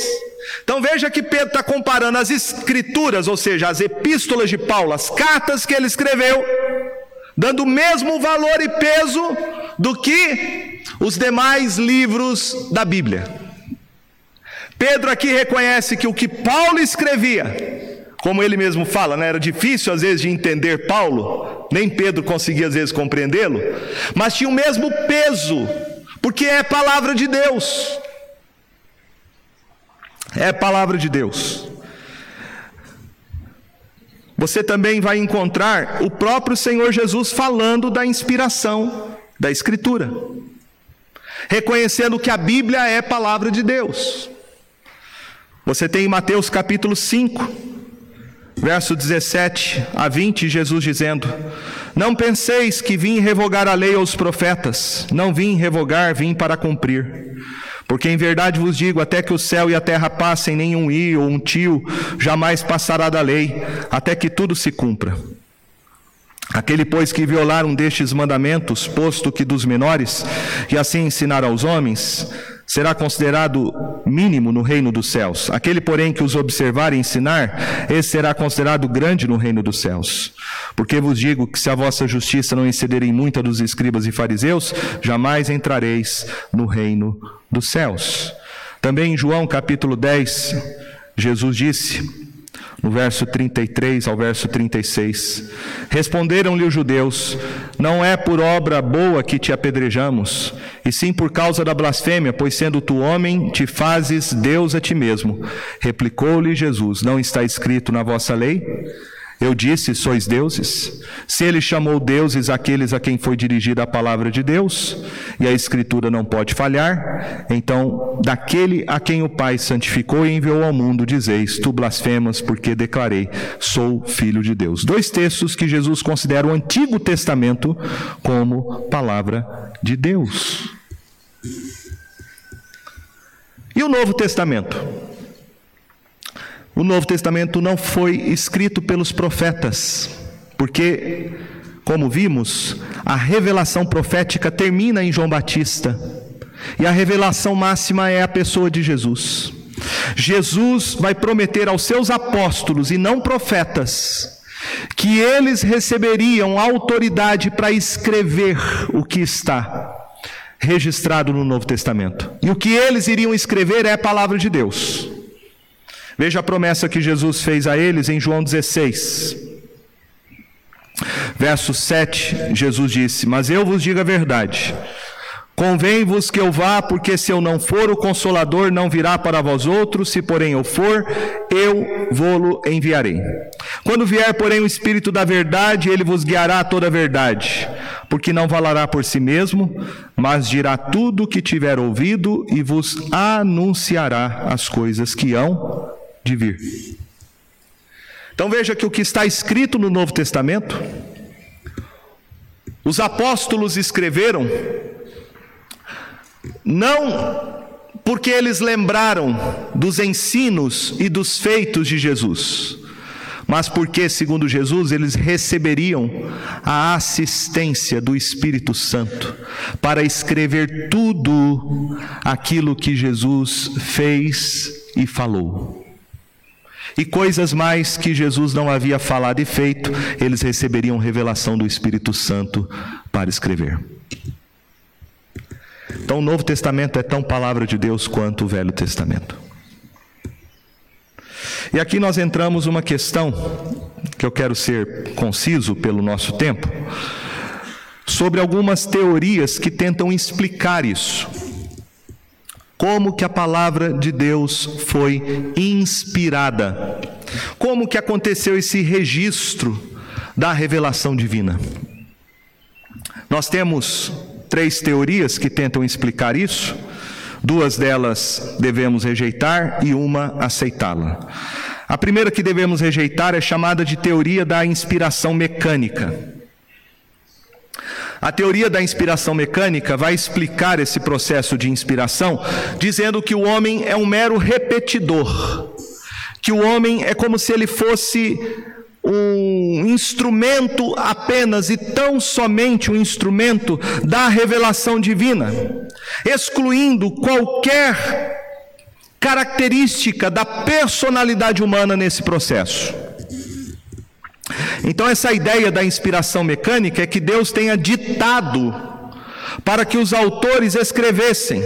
A: Então veja que Pedro está comparando as escrituras, ou seja, as epístolas de Paulo, as cartas que ele escreveu, dando o mesmo valor e peso do que os demais livros da Bíblia. Pedro aqui reconhece que o que Paulo escrevia, como ele mesmo fala, né, era difícil às vezes de entender Paulo, nem Pedro conseguia às vezes compreendê-lo, mas tinha o mesmo peso, porque é palavra de Deus. É palavra de Deus. Você também vai encontrar o próprio Senhor Jesus falando da inspiração da Escritura, reconhecendo que a Bíblia é palavra de Deus. Você tem em Mateus capítulo 5, verso 17 a 20, Jesus dizendo: Não penseis que vim revogar a lei aos profetas, não vim revogar, vim para cumprir. Porque em verdade vos digo: até que o céu e a terra passem, nenhum i ou um tio jamais passará da lei, até que tudo se cumpra. Aquele, pois, que violar um destes mandamentos, posto que dos menores, e assim ensinar aos homens, será considerado mínimo no reino dos céus. Aquele, porém, que os observar e ensinar, esse será considerado grande no reino dos céus. Porque vos digo que se a vossa justiça não exceder em muita dos escribas e fariseus, jamais entrareis no reino dos céus. Também em João capítulo 10, Jesus disse: no verso 33 ao verso 36. Responderam-lhe os judeus: Não é por obra boa que te apedrejamos, e sim por causa da blasfêmia, pois sendo tu homem, te fazes Deus a ti mesmo. Replicou-lhe Jesus: Não está escrito na vossa lei? Eu disse: sois deuses? Se ele chamou deuses aqueles a quem foi dirigida a palavra de Deus, e a Escritura não pode falhar, então, daquele a quem o Pai santificou e enviou ao mundo, dizeis: Tu blasfemas, porque declarei: Sou filho de Deus. Dois textos que Jesus considera o Antigo Testamento como palavra de Deus. E o Novo Testamento? O Novo Testamento não foi escrito pelos profetas, porque, como vimos, a revelação profética termina em João Batista, e a revelação máxima é a pessoa de Jesus. Jesus vai prometer aos seus apóstolos e não profetas que eles receberiam autoridade para escrever o que está registrado no Novo Testamento. E o que eles iriam escrever é a palavra de Deus. Veja a promessa que Jesus fez a eles em João 16. Verso 7, Jesus disse: Mas eu vos digo a verdade. Convém-vos que eu vá, porque se eu não for, o consolador não virá para vós outros, se porém eu for, eu vou-lo enviarei. Quando vier, porém, o Espírito da verdade, ele vos guiará a toda a verdade, porque não falará por si mesmo, mas dirá tudo o que tiver ouvido e vos anunciará as coisas que hão de vir. Então veja que o que está escrito no Novo Testamento, os apóstolos escreveram, não porque eles lembraram dos ensinos e dos feitos de Jesus, mas porque, segundo Jesus, eles receberiam a assistência do Espírito Santo para escrever tudo aquilo que Jesus fez e falou. E coisas mais que Jesus não havia falado e feito, eles receberiam revelação do Espírito Santo para escrever. Então, o Novo Testamento é tão palavra de Deus quanto o Velho Testamento. E aqui nós entramos uma questão que eu quero ser conciso pelo nosso tempo, sobre algumas teorias que tentam explicar isso como que a palavra de Deus foi inspirada. Como que aconteceu esse registro da revelação divina? Nós temos três teorias que tentam explicar isso. Duas delas devemos rejeitar e uma aceitá-la. A primeira que devemos rejeitar é chamada de teoria da inspiração mecânica. A teoria da inspiração mecânica vai explicar esse processo de inspiração, dizendo que o homem é um mero repetidor, que o homem é como se ele fosse um instrumento apenas e tão somente um instrumento da revelação divina, excluindo qualquer característica da personalidade humana nesse processo. Então, essa ideia da inspiração mecânica é que Deus tenha ditado para que os autores escrevessem,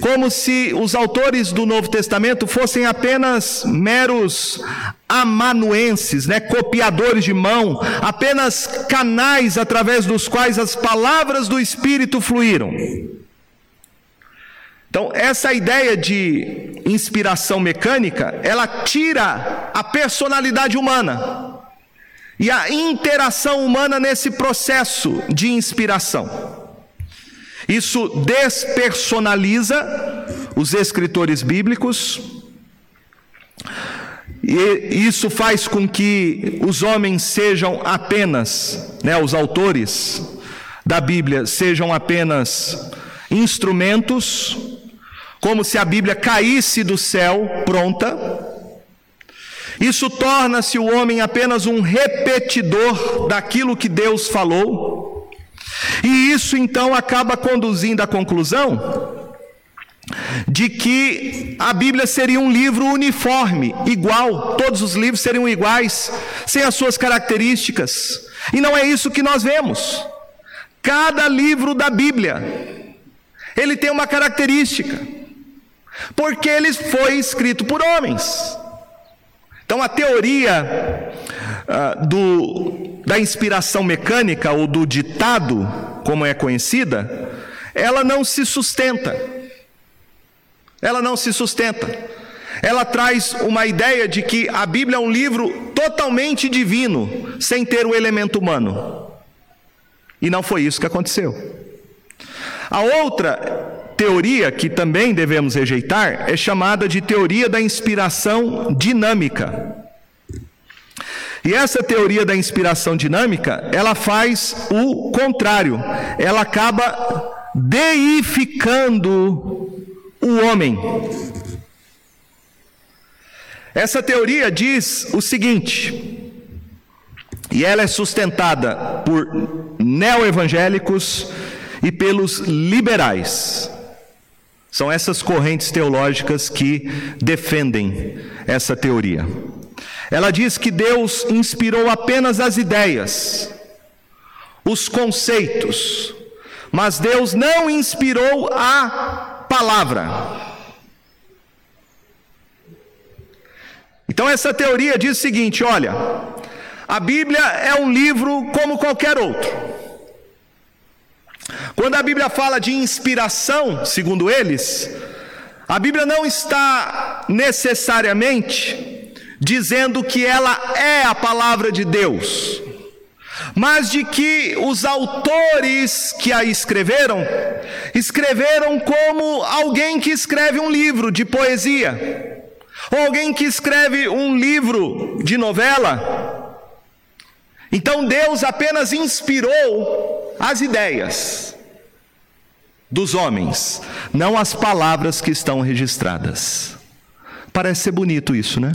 A: como se os autores do Novo Testamento fossem apenas meros amanuenses, né, copiadores de mão, apenas canais através dos quais as palavras do Espírito fluíram. Então, essa ideia de inspiração mecânica, ela tira a personalidade humana e a interação humana nesse processo de inspiração. Isso despersonaliza os escritores bíblicos, e isso faz com que os homens sejam apenas, né, os autores da Bíblia sejam apenas instrumentos, como se a Bíblia caísse do céu pronta. Isso torna-se o homem apenas um repetidor daquilo que Deus falou. E isso então acaba conduzindo à conclusão de que a Bíblia seria um livro uniforme, igual, todos os livros seriam iguais, sem as suas características. E não é isso que nós vemos. Cada livro da Bíblia, ele tem uma característica, porque ele foi escrito por homens. Então a teoria uh, do, da inspiração mecânica ou do ditado, como é conhecida, ela não se sustenta. Ela não se sustenta. Ela traz uma ideia de que a Bíblia é um livro totalmente divino, sem ter o elemento humano. E não foi isso que aconteceu. A outra teoria que também devemos rejeitar é chamada de teoria da inspiração dinâmica. E essa teoria da inspiração dinâmica, ela faz o contrário. Ela acaba deificando o homem. Essa teoria diz o seguinte, e ela é sustentada por neoevangélicos e pelos liberais. São essas correntes teológicas que defendem essa teoria. Ela diz que Deus inspirou apenas as ideias, os conceitos, mas Deus não inspirou a palavra. Então, essa teoria diz o seguinte: olha, a Bíblia é um livro como qualquer outro. Quando a Bíblia fala de inspiração, segundo eles, a Bíblia não está necessariamente dizendo que ela é a palavra de Deus, mas de que os autores que a escreveram, escreveram como alguém que escreve um livro de poesia, ou alguém que escreve um livro de novela. Então Deus apenas inspirou as ideias dos homens, não as palavras que estão registradas. Parece ser bonito isso, né?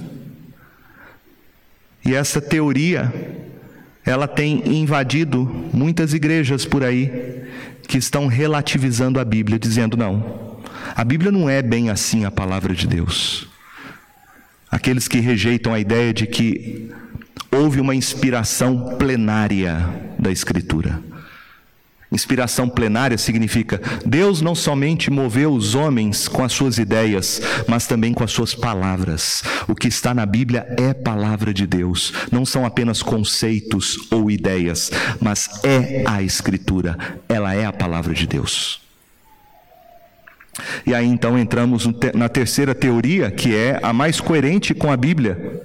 A: E essa teoria, ela tem invadido muitas igrejas por aí que estão relativizando a Bíblia, dizendo: não, a Bíblia não é bem assim a palavra de Deus. Aqueles que rejeitam a ideia de que houve uma inspiração plenária da Escritura. Inspiração plenária significa Deus não somente moveu os homens com as suas ideias, mas também com as suas palavras. O que está na Bíblia é palavra de Deus, não são apenas conceitos ou ideias, mas é a Escritura, ela é a palavra de Deus. E aí então entramos na terceira teoria, que é a mais coerente com a Bíblia,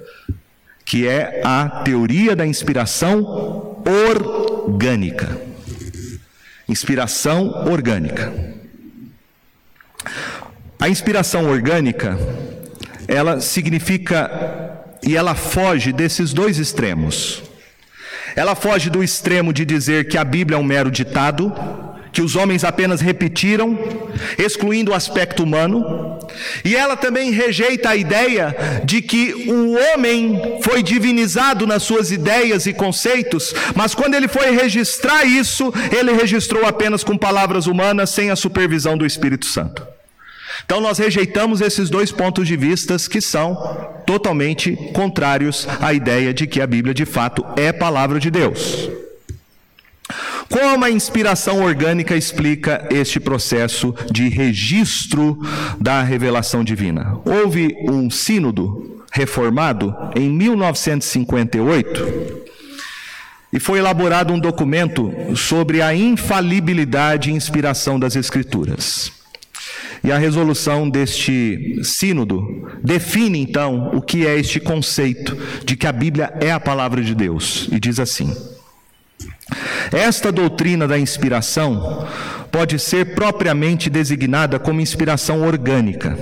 A: que é a teoria da inspiração orgânica. Inspiração orgânica. A inspiração orgânica, ela significa e ela foge desses dois extremos. Ela foge do extremo de dizer que a Bíblia é um mero ditado, que os homens apenas repetiram, excluindo o aspecto humano, e ela também rejeita a ideia de que o homem foi divinizado nas suas ideias e conceitos, mas quando ele foi registrar isso, ele registrou apenas com palavras humanas, sem a supervisão do Espírito Santo. Então nós rejeitamos esses dois pontos de vista que são totalmente contrários à ideia de que a Bíblia de fato é palavra de Deus. Como a inspiração orgânica explica este processo de registro da revelação divina? Houve um sínodo reformado em 1958 e foi elaborado um documento sobre a infalibilidade e inspiração das Escrituras. E a resolução deste sínodo define então o que é este conceito de que a Bíblia é a palavra de Deus e diz assim: esta doutrina da inspiração pode ser propriamente designada como inspiração orgânica.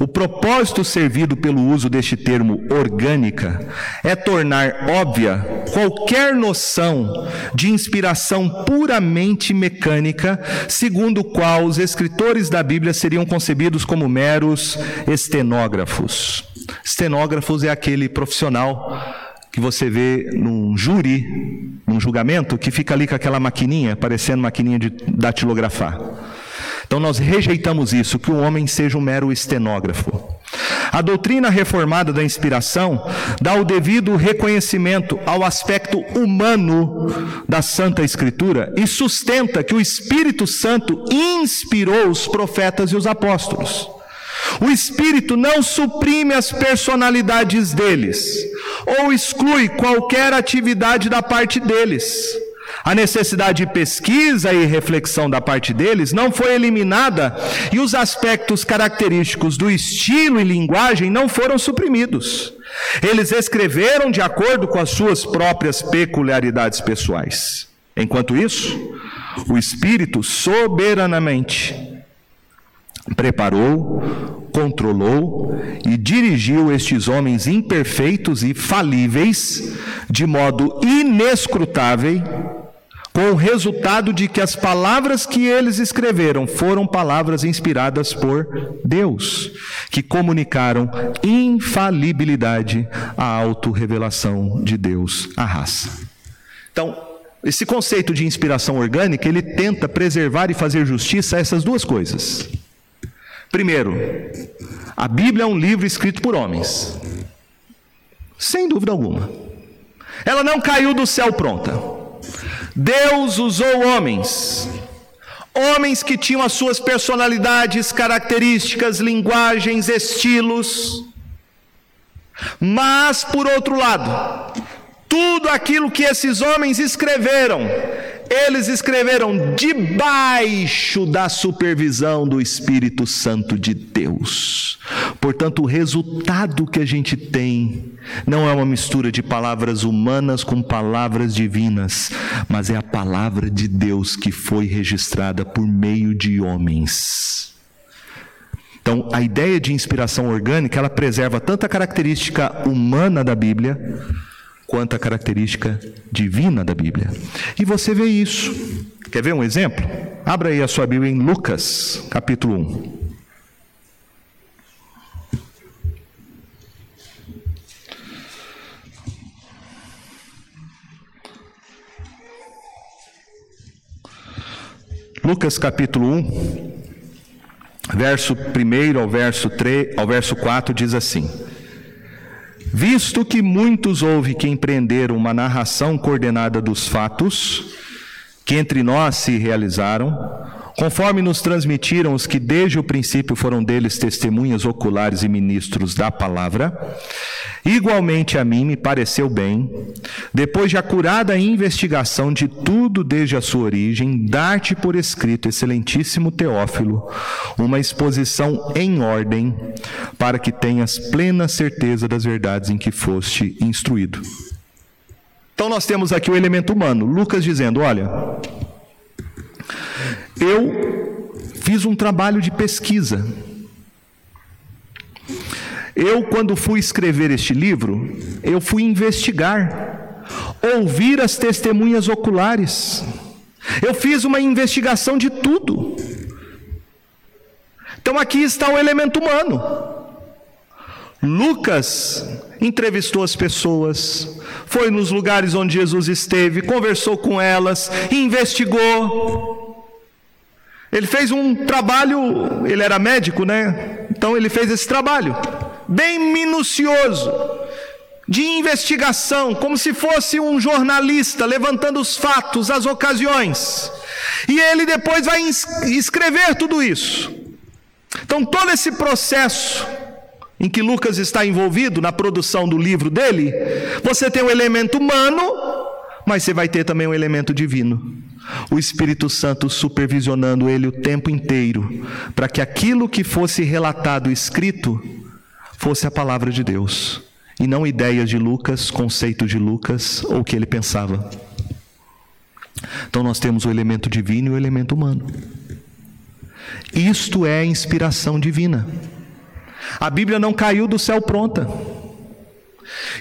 A: O propósito servido pelo uso deste termo orgânica é tornar óbvia qualquer noção de inspiração puramente mecânica, segundo o qual os escritores da Bíblia seriam concebidos como meros estenógrafos. Estenógrafos é aquele profissional que você vê num júri, num julgamento, que fica ali com aquela maquininha, parecendo maquininha de datilografar. Então nós rejeitamos isso, que o homem seja um mero estenógrafo. A doutrina reformada da inspiração dá o devido reconhecimento ao aspecto humano da Santa Escritura e sustenta que o Espírito Santo inspirou os profetas e os apóstolos. O Espírito não suprime as personalidades deles, ou exclui qualquer atividade da parte deles. A necessidade de pesquisa e reflexão da parte deles não foi eliminada e os aspectos característicos do estilo e linguagem não foram suprimidos. Eles escreveram de acordo com as suas próprias peculiaridades pessoais. Enquanto isso, o Espírito soberanamente preparou, controlou e dirigiu estes homens imperfeitos e falíveis de modo inescrutável, com o resultado de que as palavras que eles escreveram foram palavras inspiradas por Deus, que comunicaram infalibilidade à autorrevelação de Deus à raça. Então, esse conceito de inspiração orgânica, ele tenta preservar e fazer justiça a essas duas coisas. Primeiro, a Bíblia é um livro escrito por homens, sem dúvida alguma. Ela não caiu do céu pronta. Deus usou homens, homens que tinham as suas personalidades, características, linguagens, estilos. Mas, por outro lado, tudo aquilo que esses homens escreveram eles escreveram debaixo da supervisão do Espírito Santo de Deus. Portanto, o resultado que a gente tem não é uma mistura de palavras humanas com palavras divinas, mas é a palavra de Deus que foi registrada por meio de homens. Então, a ideia de inspiração orgânica, ela preserva tanto a característica humana da Bíblia, quanto a característica divina da Bíblia. E você vê isso. Quer ver um exemplo? Abra aí a sua Bíblia em Lucas, capítulo 1. Lucas capítulo 1, verso 1 ao verso 3, ao verso 4 diz assim: Visto que muitos houve que empreenderam uma narração coordenada dos fatos que entre nós se realizaram, conforme nos transmitiram os que desde o princípio foram deles testemunhas oculares e ministros da palavra, igualmente a mim me pareceu bem, depois de acurada investigação de tudo desde a sua origem, dar-te por escrito, excelentíssimo Teófilo, uma exposição em ordem, para que tenhas plena certeza das verdades em que foste instruído. Então nós temos aqui o elemento humano, Lucas dizendo: olha, eu fiz um trabalho de pesquisa. Eu, quando fui escrever este livro, eu fui investigar, ouvir as testemunhas oculares. Eu fiz uma investigação de tudo. Então aqui está o elemento humano. Lucas entrevistou as pessoas, foi nos lugares onde Jesus esteve, conversou com elas, investigou. Ele fez um trabalho, ele era médico, né? Então ele fez esse trabalho, bem minucioso, de investigação, como se fosse um jornalista levantando os fatos, as ocasiões. E ele depois vai escrever tudo isso. Então, todo esse processo em que Lucas está envolvido na produção do livro dele, você tem o elemento humano, mas você vai ter também um elemento divino. O Espírito Santo supervisionando ele o tempo inteiro, para que aquilo que fosse relatado escrito fosse a palavra de Deus, e não ideias de Lucas, conceitos de Lucas ou o que ele pensava. Então nós temos o elemento divino e o elemento humano. Isto é inspiração divina. A Bíblia não caiu do céu pronta.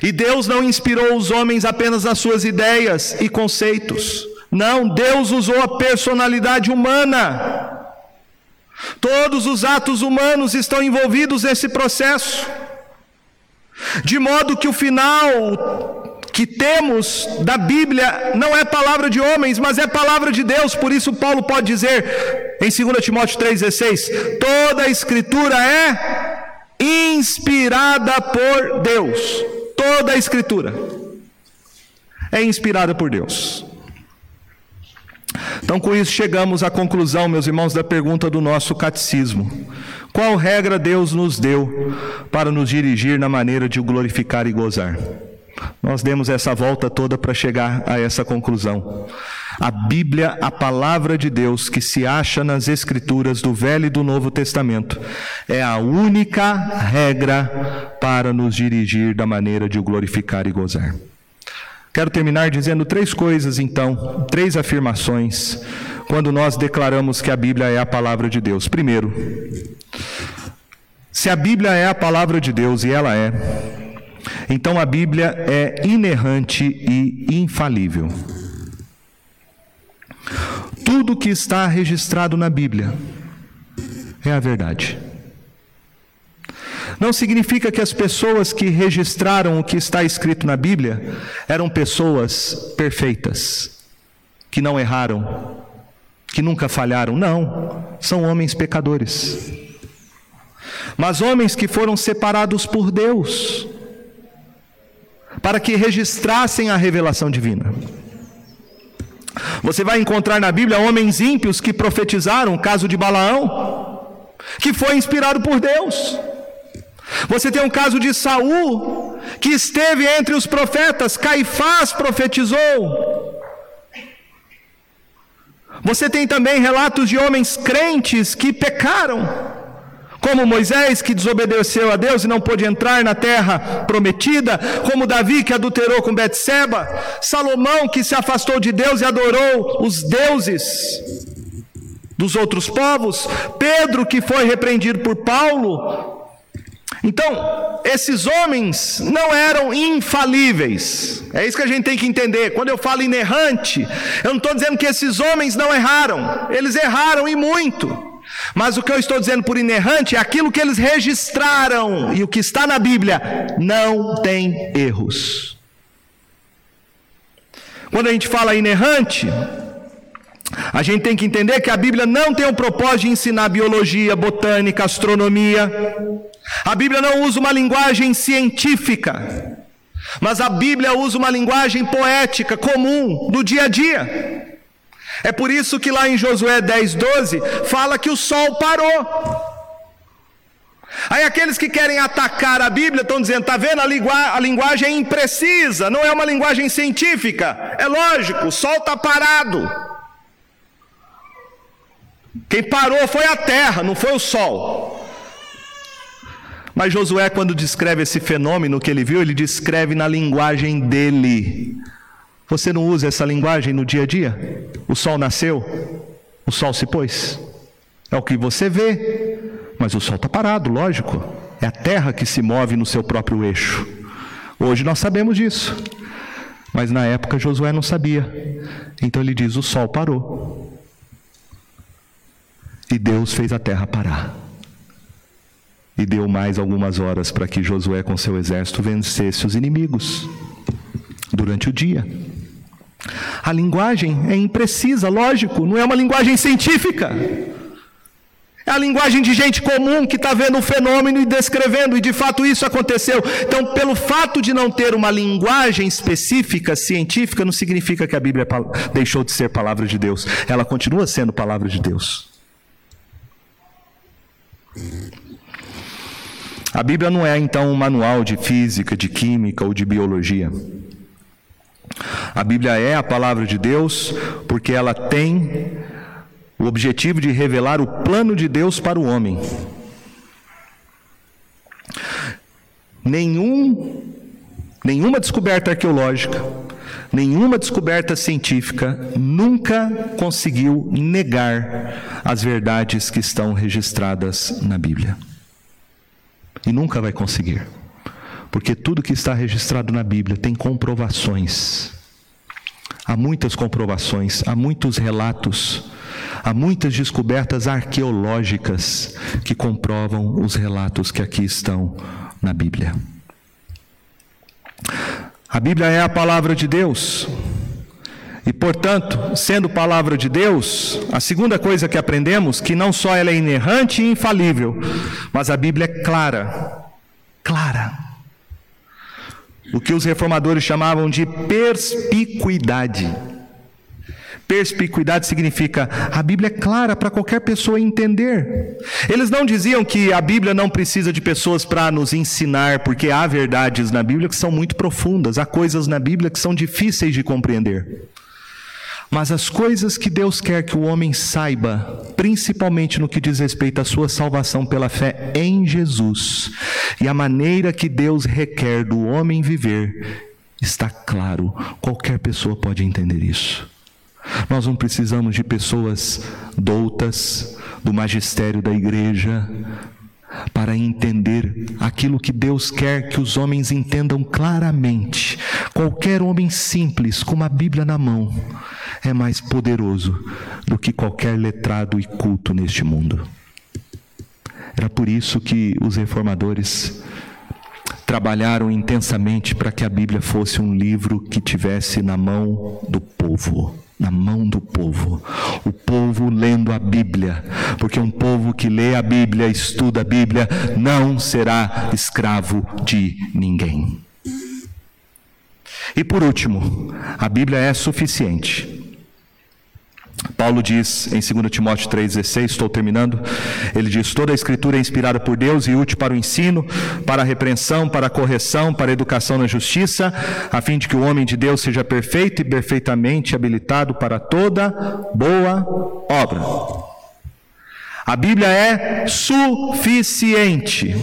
A: E Deus não inspirou os homens apenas nas suas ideias e conceitos. Não, Deus usou a personalidade humana. Todos os atos humanos estão envolvidos nesse processo. De modo que o final que temos da Bíblia não é palavra de homens, mas é palavra de Deus. Por isso Paulo pode dizer em 2 Timóteo 3:16, toda a escritura é inspirada por Deus. Toda a escritura é inspirada por Deus. Então, com isso, chegamos à conclusão, meus irmãos, da pergunta do nosso catecismo: Qual regra Deus nos deu para nos dirigir na maneira de o glorificar e gozar? Nós demos essa volta toda para chegar a essa conclusão. A Bíblia, a palavra de Deus que se acha nas Escrituras do Velho e do Novo Testamento, é a única regra para nos dirigir da maneira de o glorificar e gozar. Quero terminar dizendo três coisas, então, três afirmações, quando nós declaramos que a Bíblia é a palavra de Deus. Primeiro, se a Bíblia é a palavra de Deus, e ela é, então a Bíblia é inerrante e infalível. Tudo que está registrado na Bíblia é a verdade. Não significa que as pessoas que registraram o que está escrito na Bíblia eram pessoas perfeitas, que não erraram, que nunca falharam. Não, são homens pecadores. Mas homens que foram separados por Deus para que registrassem a revelação divina. Você vai encontrar na Bíblia homens ímpios que profetizaram, o caso de Balaão, que foi inspirado por Deus. Você tem um caso de Saul, que esteve entre os profetas, Caifás profetizou. Você tem também relatos de homens crentes que pecaram, como Moisés que desobedeceu a Deus e não pôde entrar na terra prometida, como Davi que adulterou com Betseba, Salomão que se afastou de Deus e adorou os deuses dos outros povos, Pedro que foi repreendido por Paulo. Então, esses homens não eram infalíveis. É isso que a gente tem que entender. Quando eu falo inerrante, eu não estou dizendo que esses homens não erraram. Eles erraram e muito. Mas o que eu estou dizendo por inerrante é aquilo que eles registraram, e o que está na Bíblia não tem erros. Quando a gente fala inerrante, a gente tem que entender que a Bíblia não tem o propósito de ensinar biologia, botânica, astronomia. A Bíblia não usa uma linguagem científica, mas a Bíblia usa uma linguagem poética, comum, do dia a dia. É por isso que lá em Josué 10, 12, fala que o sol parou. Aí aqueles que querem atacar a Bíblia estão dizendo, está vendo, a, a linguagem é imprecisa, não é uma linguagem científica. É lógico, o sol está parado. Quem parou foi a terra, não foi o sol. Mas Josué, quando descreve esse fenômeno que ele viu, ele descreve na linguagem dele. Você não usa essa linguagem no dia a dia? O sol nasceu, o sol se pôs. É o que você vê, mas o sol está parado, lógico. É a terra que se move no seu próprio eixo. Hoje nós sabemos disso, mas na época Josué não sabia. Então ele diz: o sol parou. E Deus fez a terra parar. E deu mais algumas horas para que Josué, com seu exército, vencesse os inimigos durante o dia. A linguagem é imprecisa, lógico, não é uma linguagem científica. É a linguagem de gente comum que está vendo o fenômeno e descrevendo, e de fato isso aconteceu. Então, pelo fato de não ter uma linguagem específica, científica, não significa que a Bíblia deixou de ser palavra de Deus. Ela continua sendo palavra de Deus. A Bíblia não é então um manual de física, de química ou de biologia. A Bíblia é a palavra de Deus porque ela tem o objetivo de revelar o plano de Deus para o homem. Nenhum, nenhuma descoberta arqueológica, nenhuma descoberta científica nunca conseguiu negar as verdades que estão registradas na Bíblia. E nunca vai conseguir. Porque tudo que está registrado na Bíblia tem comprovações. Há muitas comprovações, há muitos relatos, há muitas descobertas arqueológicas que comprovam os relatos que aqui estão na Bíblia. A Bíblia é a palavra de Deus. E, portanto, sendo palavra de Deus, a segunda coisa que aprendemos que não só ela é inerrante e infalível, mas a Bíblia é clara. Clara. O que os reformadores chamavam de perspicuidade. Perspicuidade significa a Bíblia é clara para qualquer pessoa entender. Eles não diziam que a Bíblia não precisa de pessoas para nos ensinar, porque há verdades na Bíblia que são muito profundas, há coisas na Bíblia que são difíceis de compreender. Mas as coisas que Deus quer que o homem saiba, principalmente no que diz respeito à sua salvação pela fé em Jesus, e a maneira que Deus requer do homem viver, está claro, qualquer pessoa pode entender isso. Nós não precisamos de pessoas doutas, do magistério da igreja, para entender aquilo que Deus quer que os homens entendam claramente. Qualquer homem simples, com uma Bíblia na mão, é mais poderoso do que qualquer letrado e culto neste mundo. Era por isso que os reformadores trabalharam intensamente para que a Bíblia fosse um livro que tivesse na mão do povo na mão do povo. O povo lendo a Bíblia, porque um povo que lê a Bíblia, estuda a Bíblia, não será escravo de ninguém. E por último, a Bíblia é suficiente. Paulo diz em 2 Timóteo 3,16, estou terminando, ele diz: toda a escritura é inspirada por Deus e útil para o ensino, para a repreensão, para a correção, para a educação na justiça, a fim de que o homem de Deus seja perfeito e perfeitamente habilitado para toda boa obra. A Bíblia é suficiente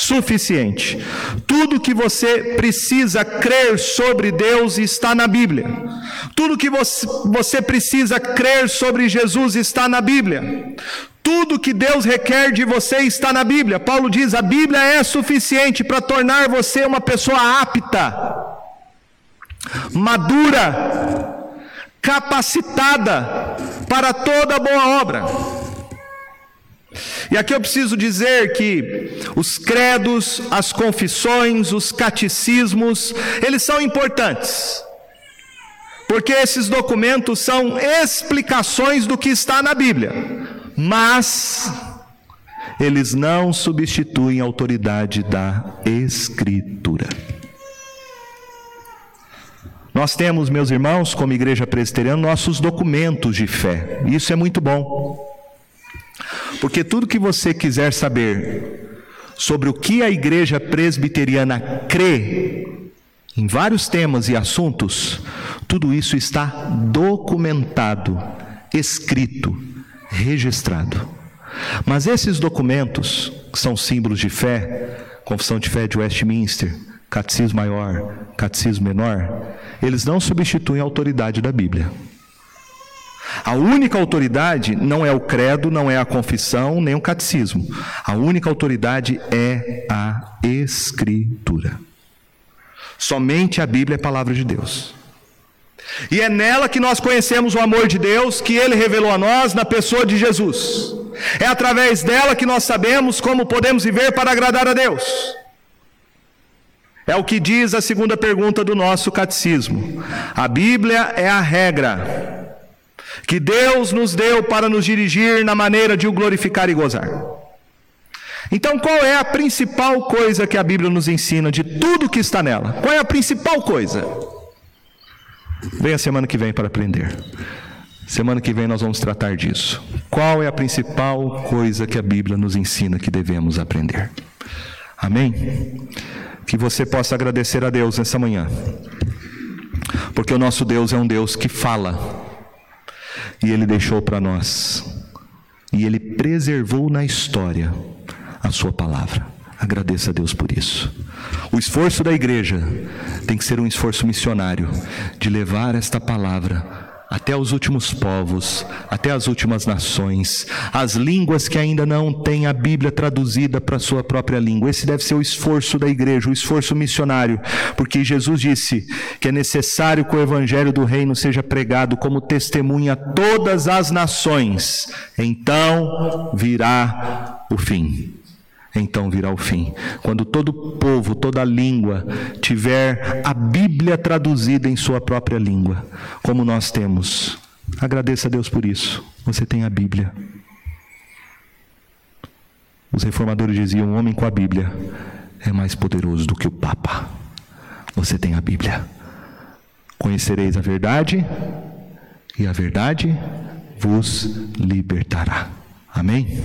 A: suficiente. Tudo que você precisa crer sobre Deus está na Bíblia. Tudo que você, precisa crer sobre Jesus está na Bíblia. Tudo que Deus requer de você está na Bíblia. Paulo diz: a Bíblia é suficiente para tornar você uma pessoa apta, madura, capacitada para toda boa obra. E aqui eu preciso dizer que os credos, as confissões, os catecismos, eles são importantes. Porque esses documentos são explicações do que está na Bíblia. Mas eles não substituem a autoridade da Escritura. Nós temos, meus irmãos, como igreja presbiteriana, nossos documentos de fé. Isso é muito bom. Porque tudo que você quiser saber sobre o que a igreja presbiteriana crê, em vários temas e assuntos, tudo isso está documentado, escrito, registrado. Mas esses documentos, que são símbolos de fé, Confissão de Fé de Westminster, Catecismo Maior, Catecismo Menor, eles não substituem a autoridade da Bíblia. A única autoridade não é o credo, não é a confissão, nem o catecismo. A única autoridade é a Escritura. Somente a Bíblia é palavra de Deus. E é nela que nós conhecemos o amor de Deus que Ele revelou a nós na pessoa de Jesus. É através dela que nós sabemos como podemos viver para agradar a Deus. É o que diz a segunda pergunta do nosso catecismo. A Bíblia é a regra que Deus nos deu para nos dirigir na maneira de o glorificar e gozar. Então, qual é a principal coisa que a Bíblia nos ensina de tudo que está nela? Qual é a principal coisa? Venha semana que vem para aprender. Semana que vem nós vamos tratar disso. Qual é a principal coisa que a Bíblia nos ensina que devemos aprender? Amém? Que você possa agradecer a Deus nessa manhã, porque o nosso Deus é um Deus que fala, e Ele deixou para nós, e Ele preservou na história a Sua palavra. Agradeça a Deus por isso. O esforço da igreja tem que ser um esforço missionário de levar esta palavra até os últimos povos, até as últimas nações, as línguas que ainda não têm a Bíblia traduzida para a sua própria língua. Esse deve ser o esforço da igreja, o esforço missionário, porque Jesus disse que é necessário que o evangelho do reino seja pregado como testemunha a todas as nações. Então virá o fim então virá o fim. Quando todo povo, toda língua tiver a Bíblia traduzida em sua própria língua, como nós temos. Agradeça a Deus por isso. Você tem a Bíblia. Os reformadores diziam: o homem com a Bíblia é mais poderoso do que o Papa. Você tem a Bíblia. Conhecereis a verdade, e a verdade vos libertará. Amém?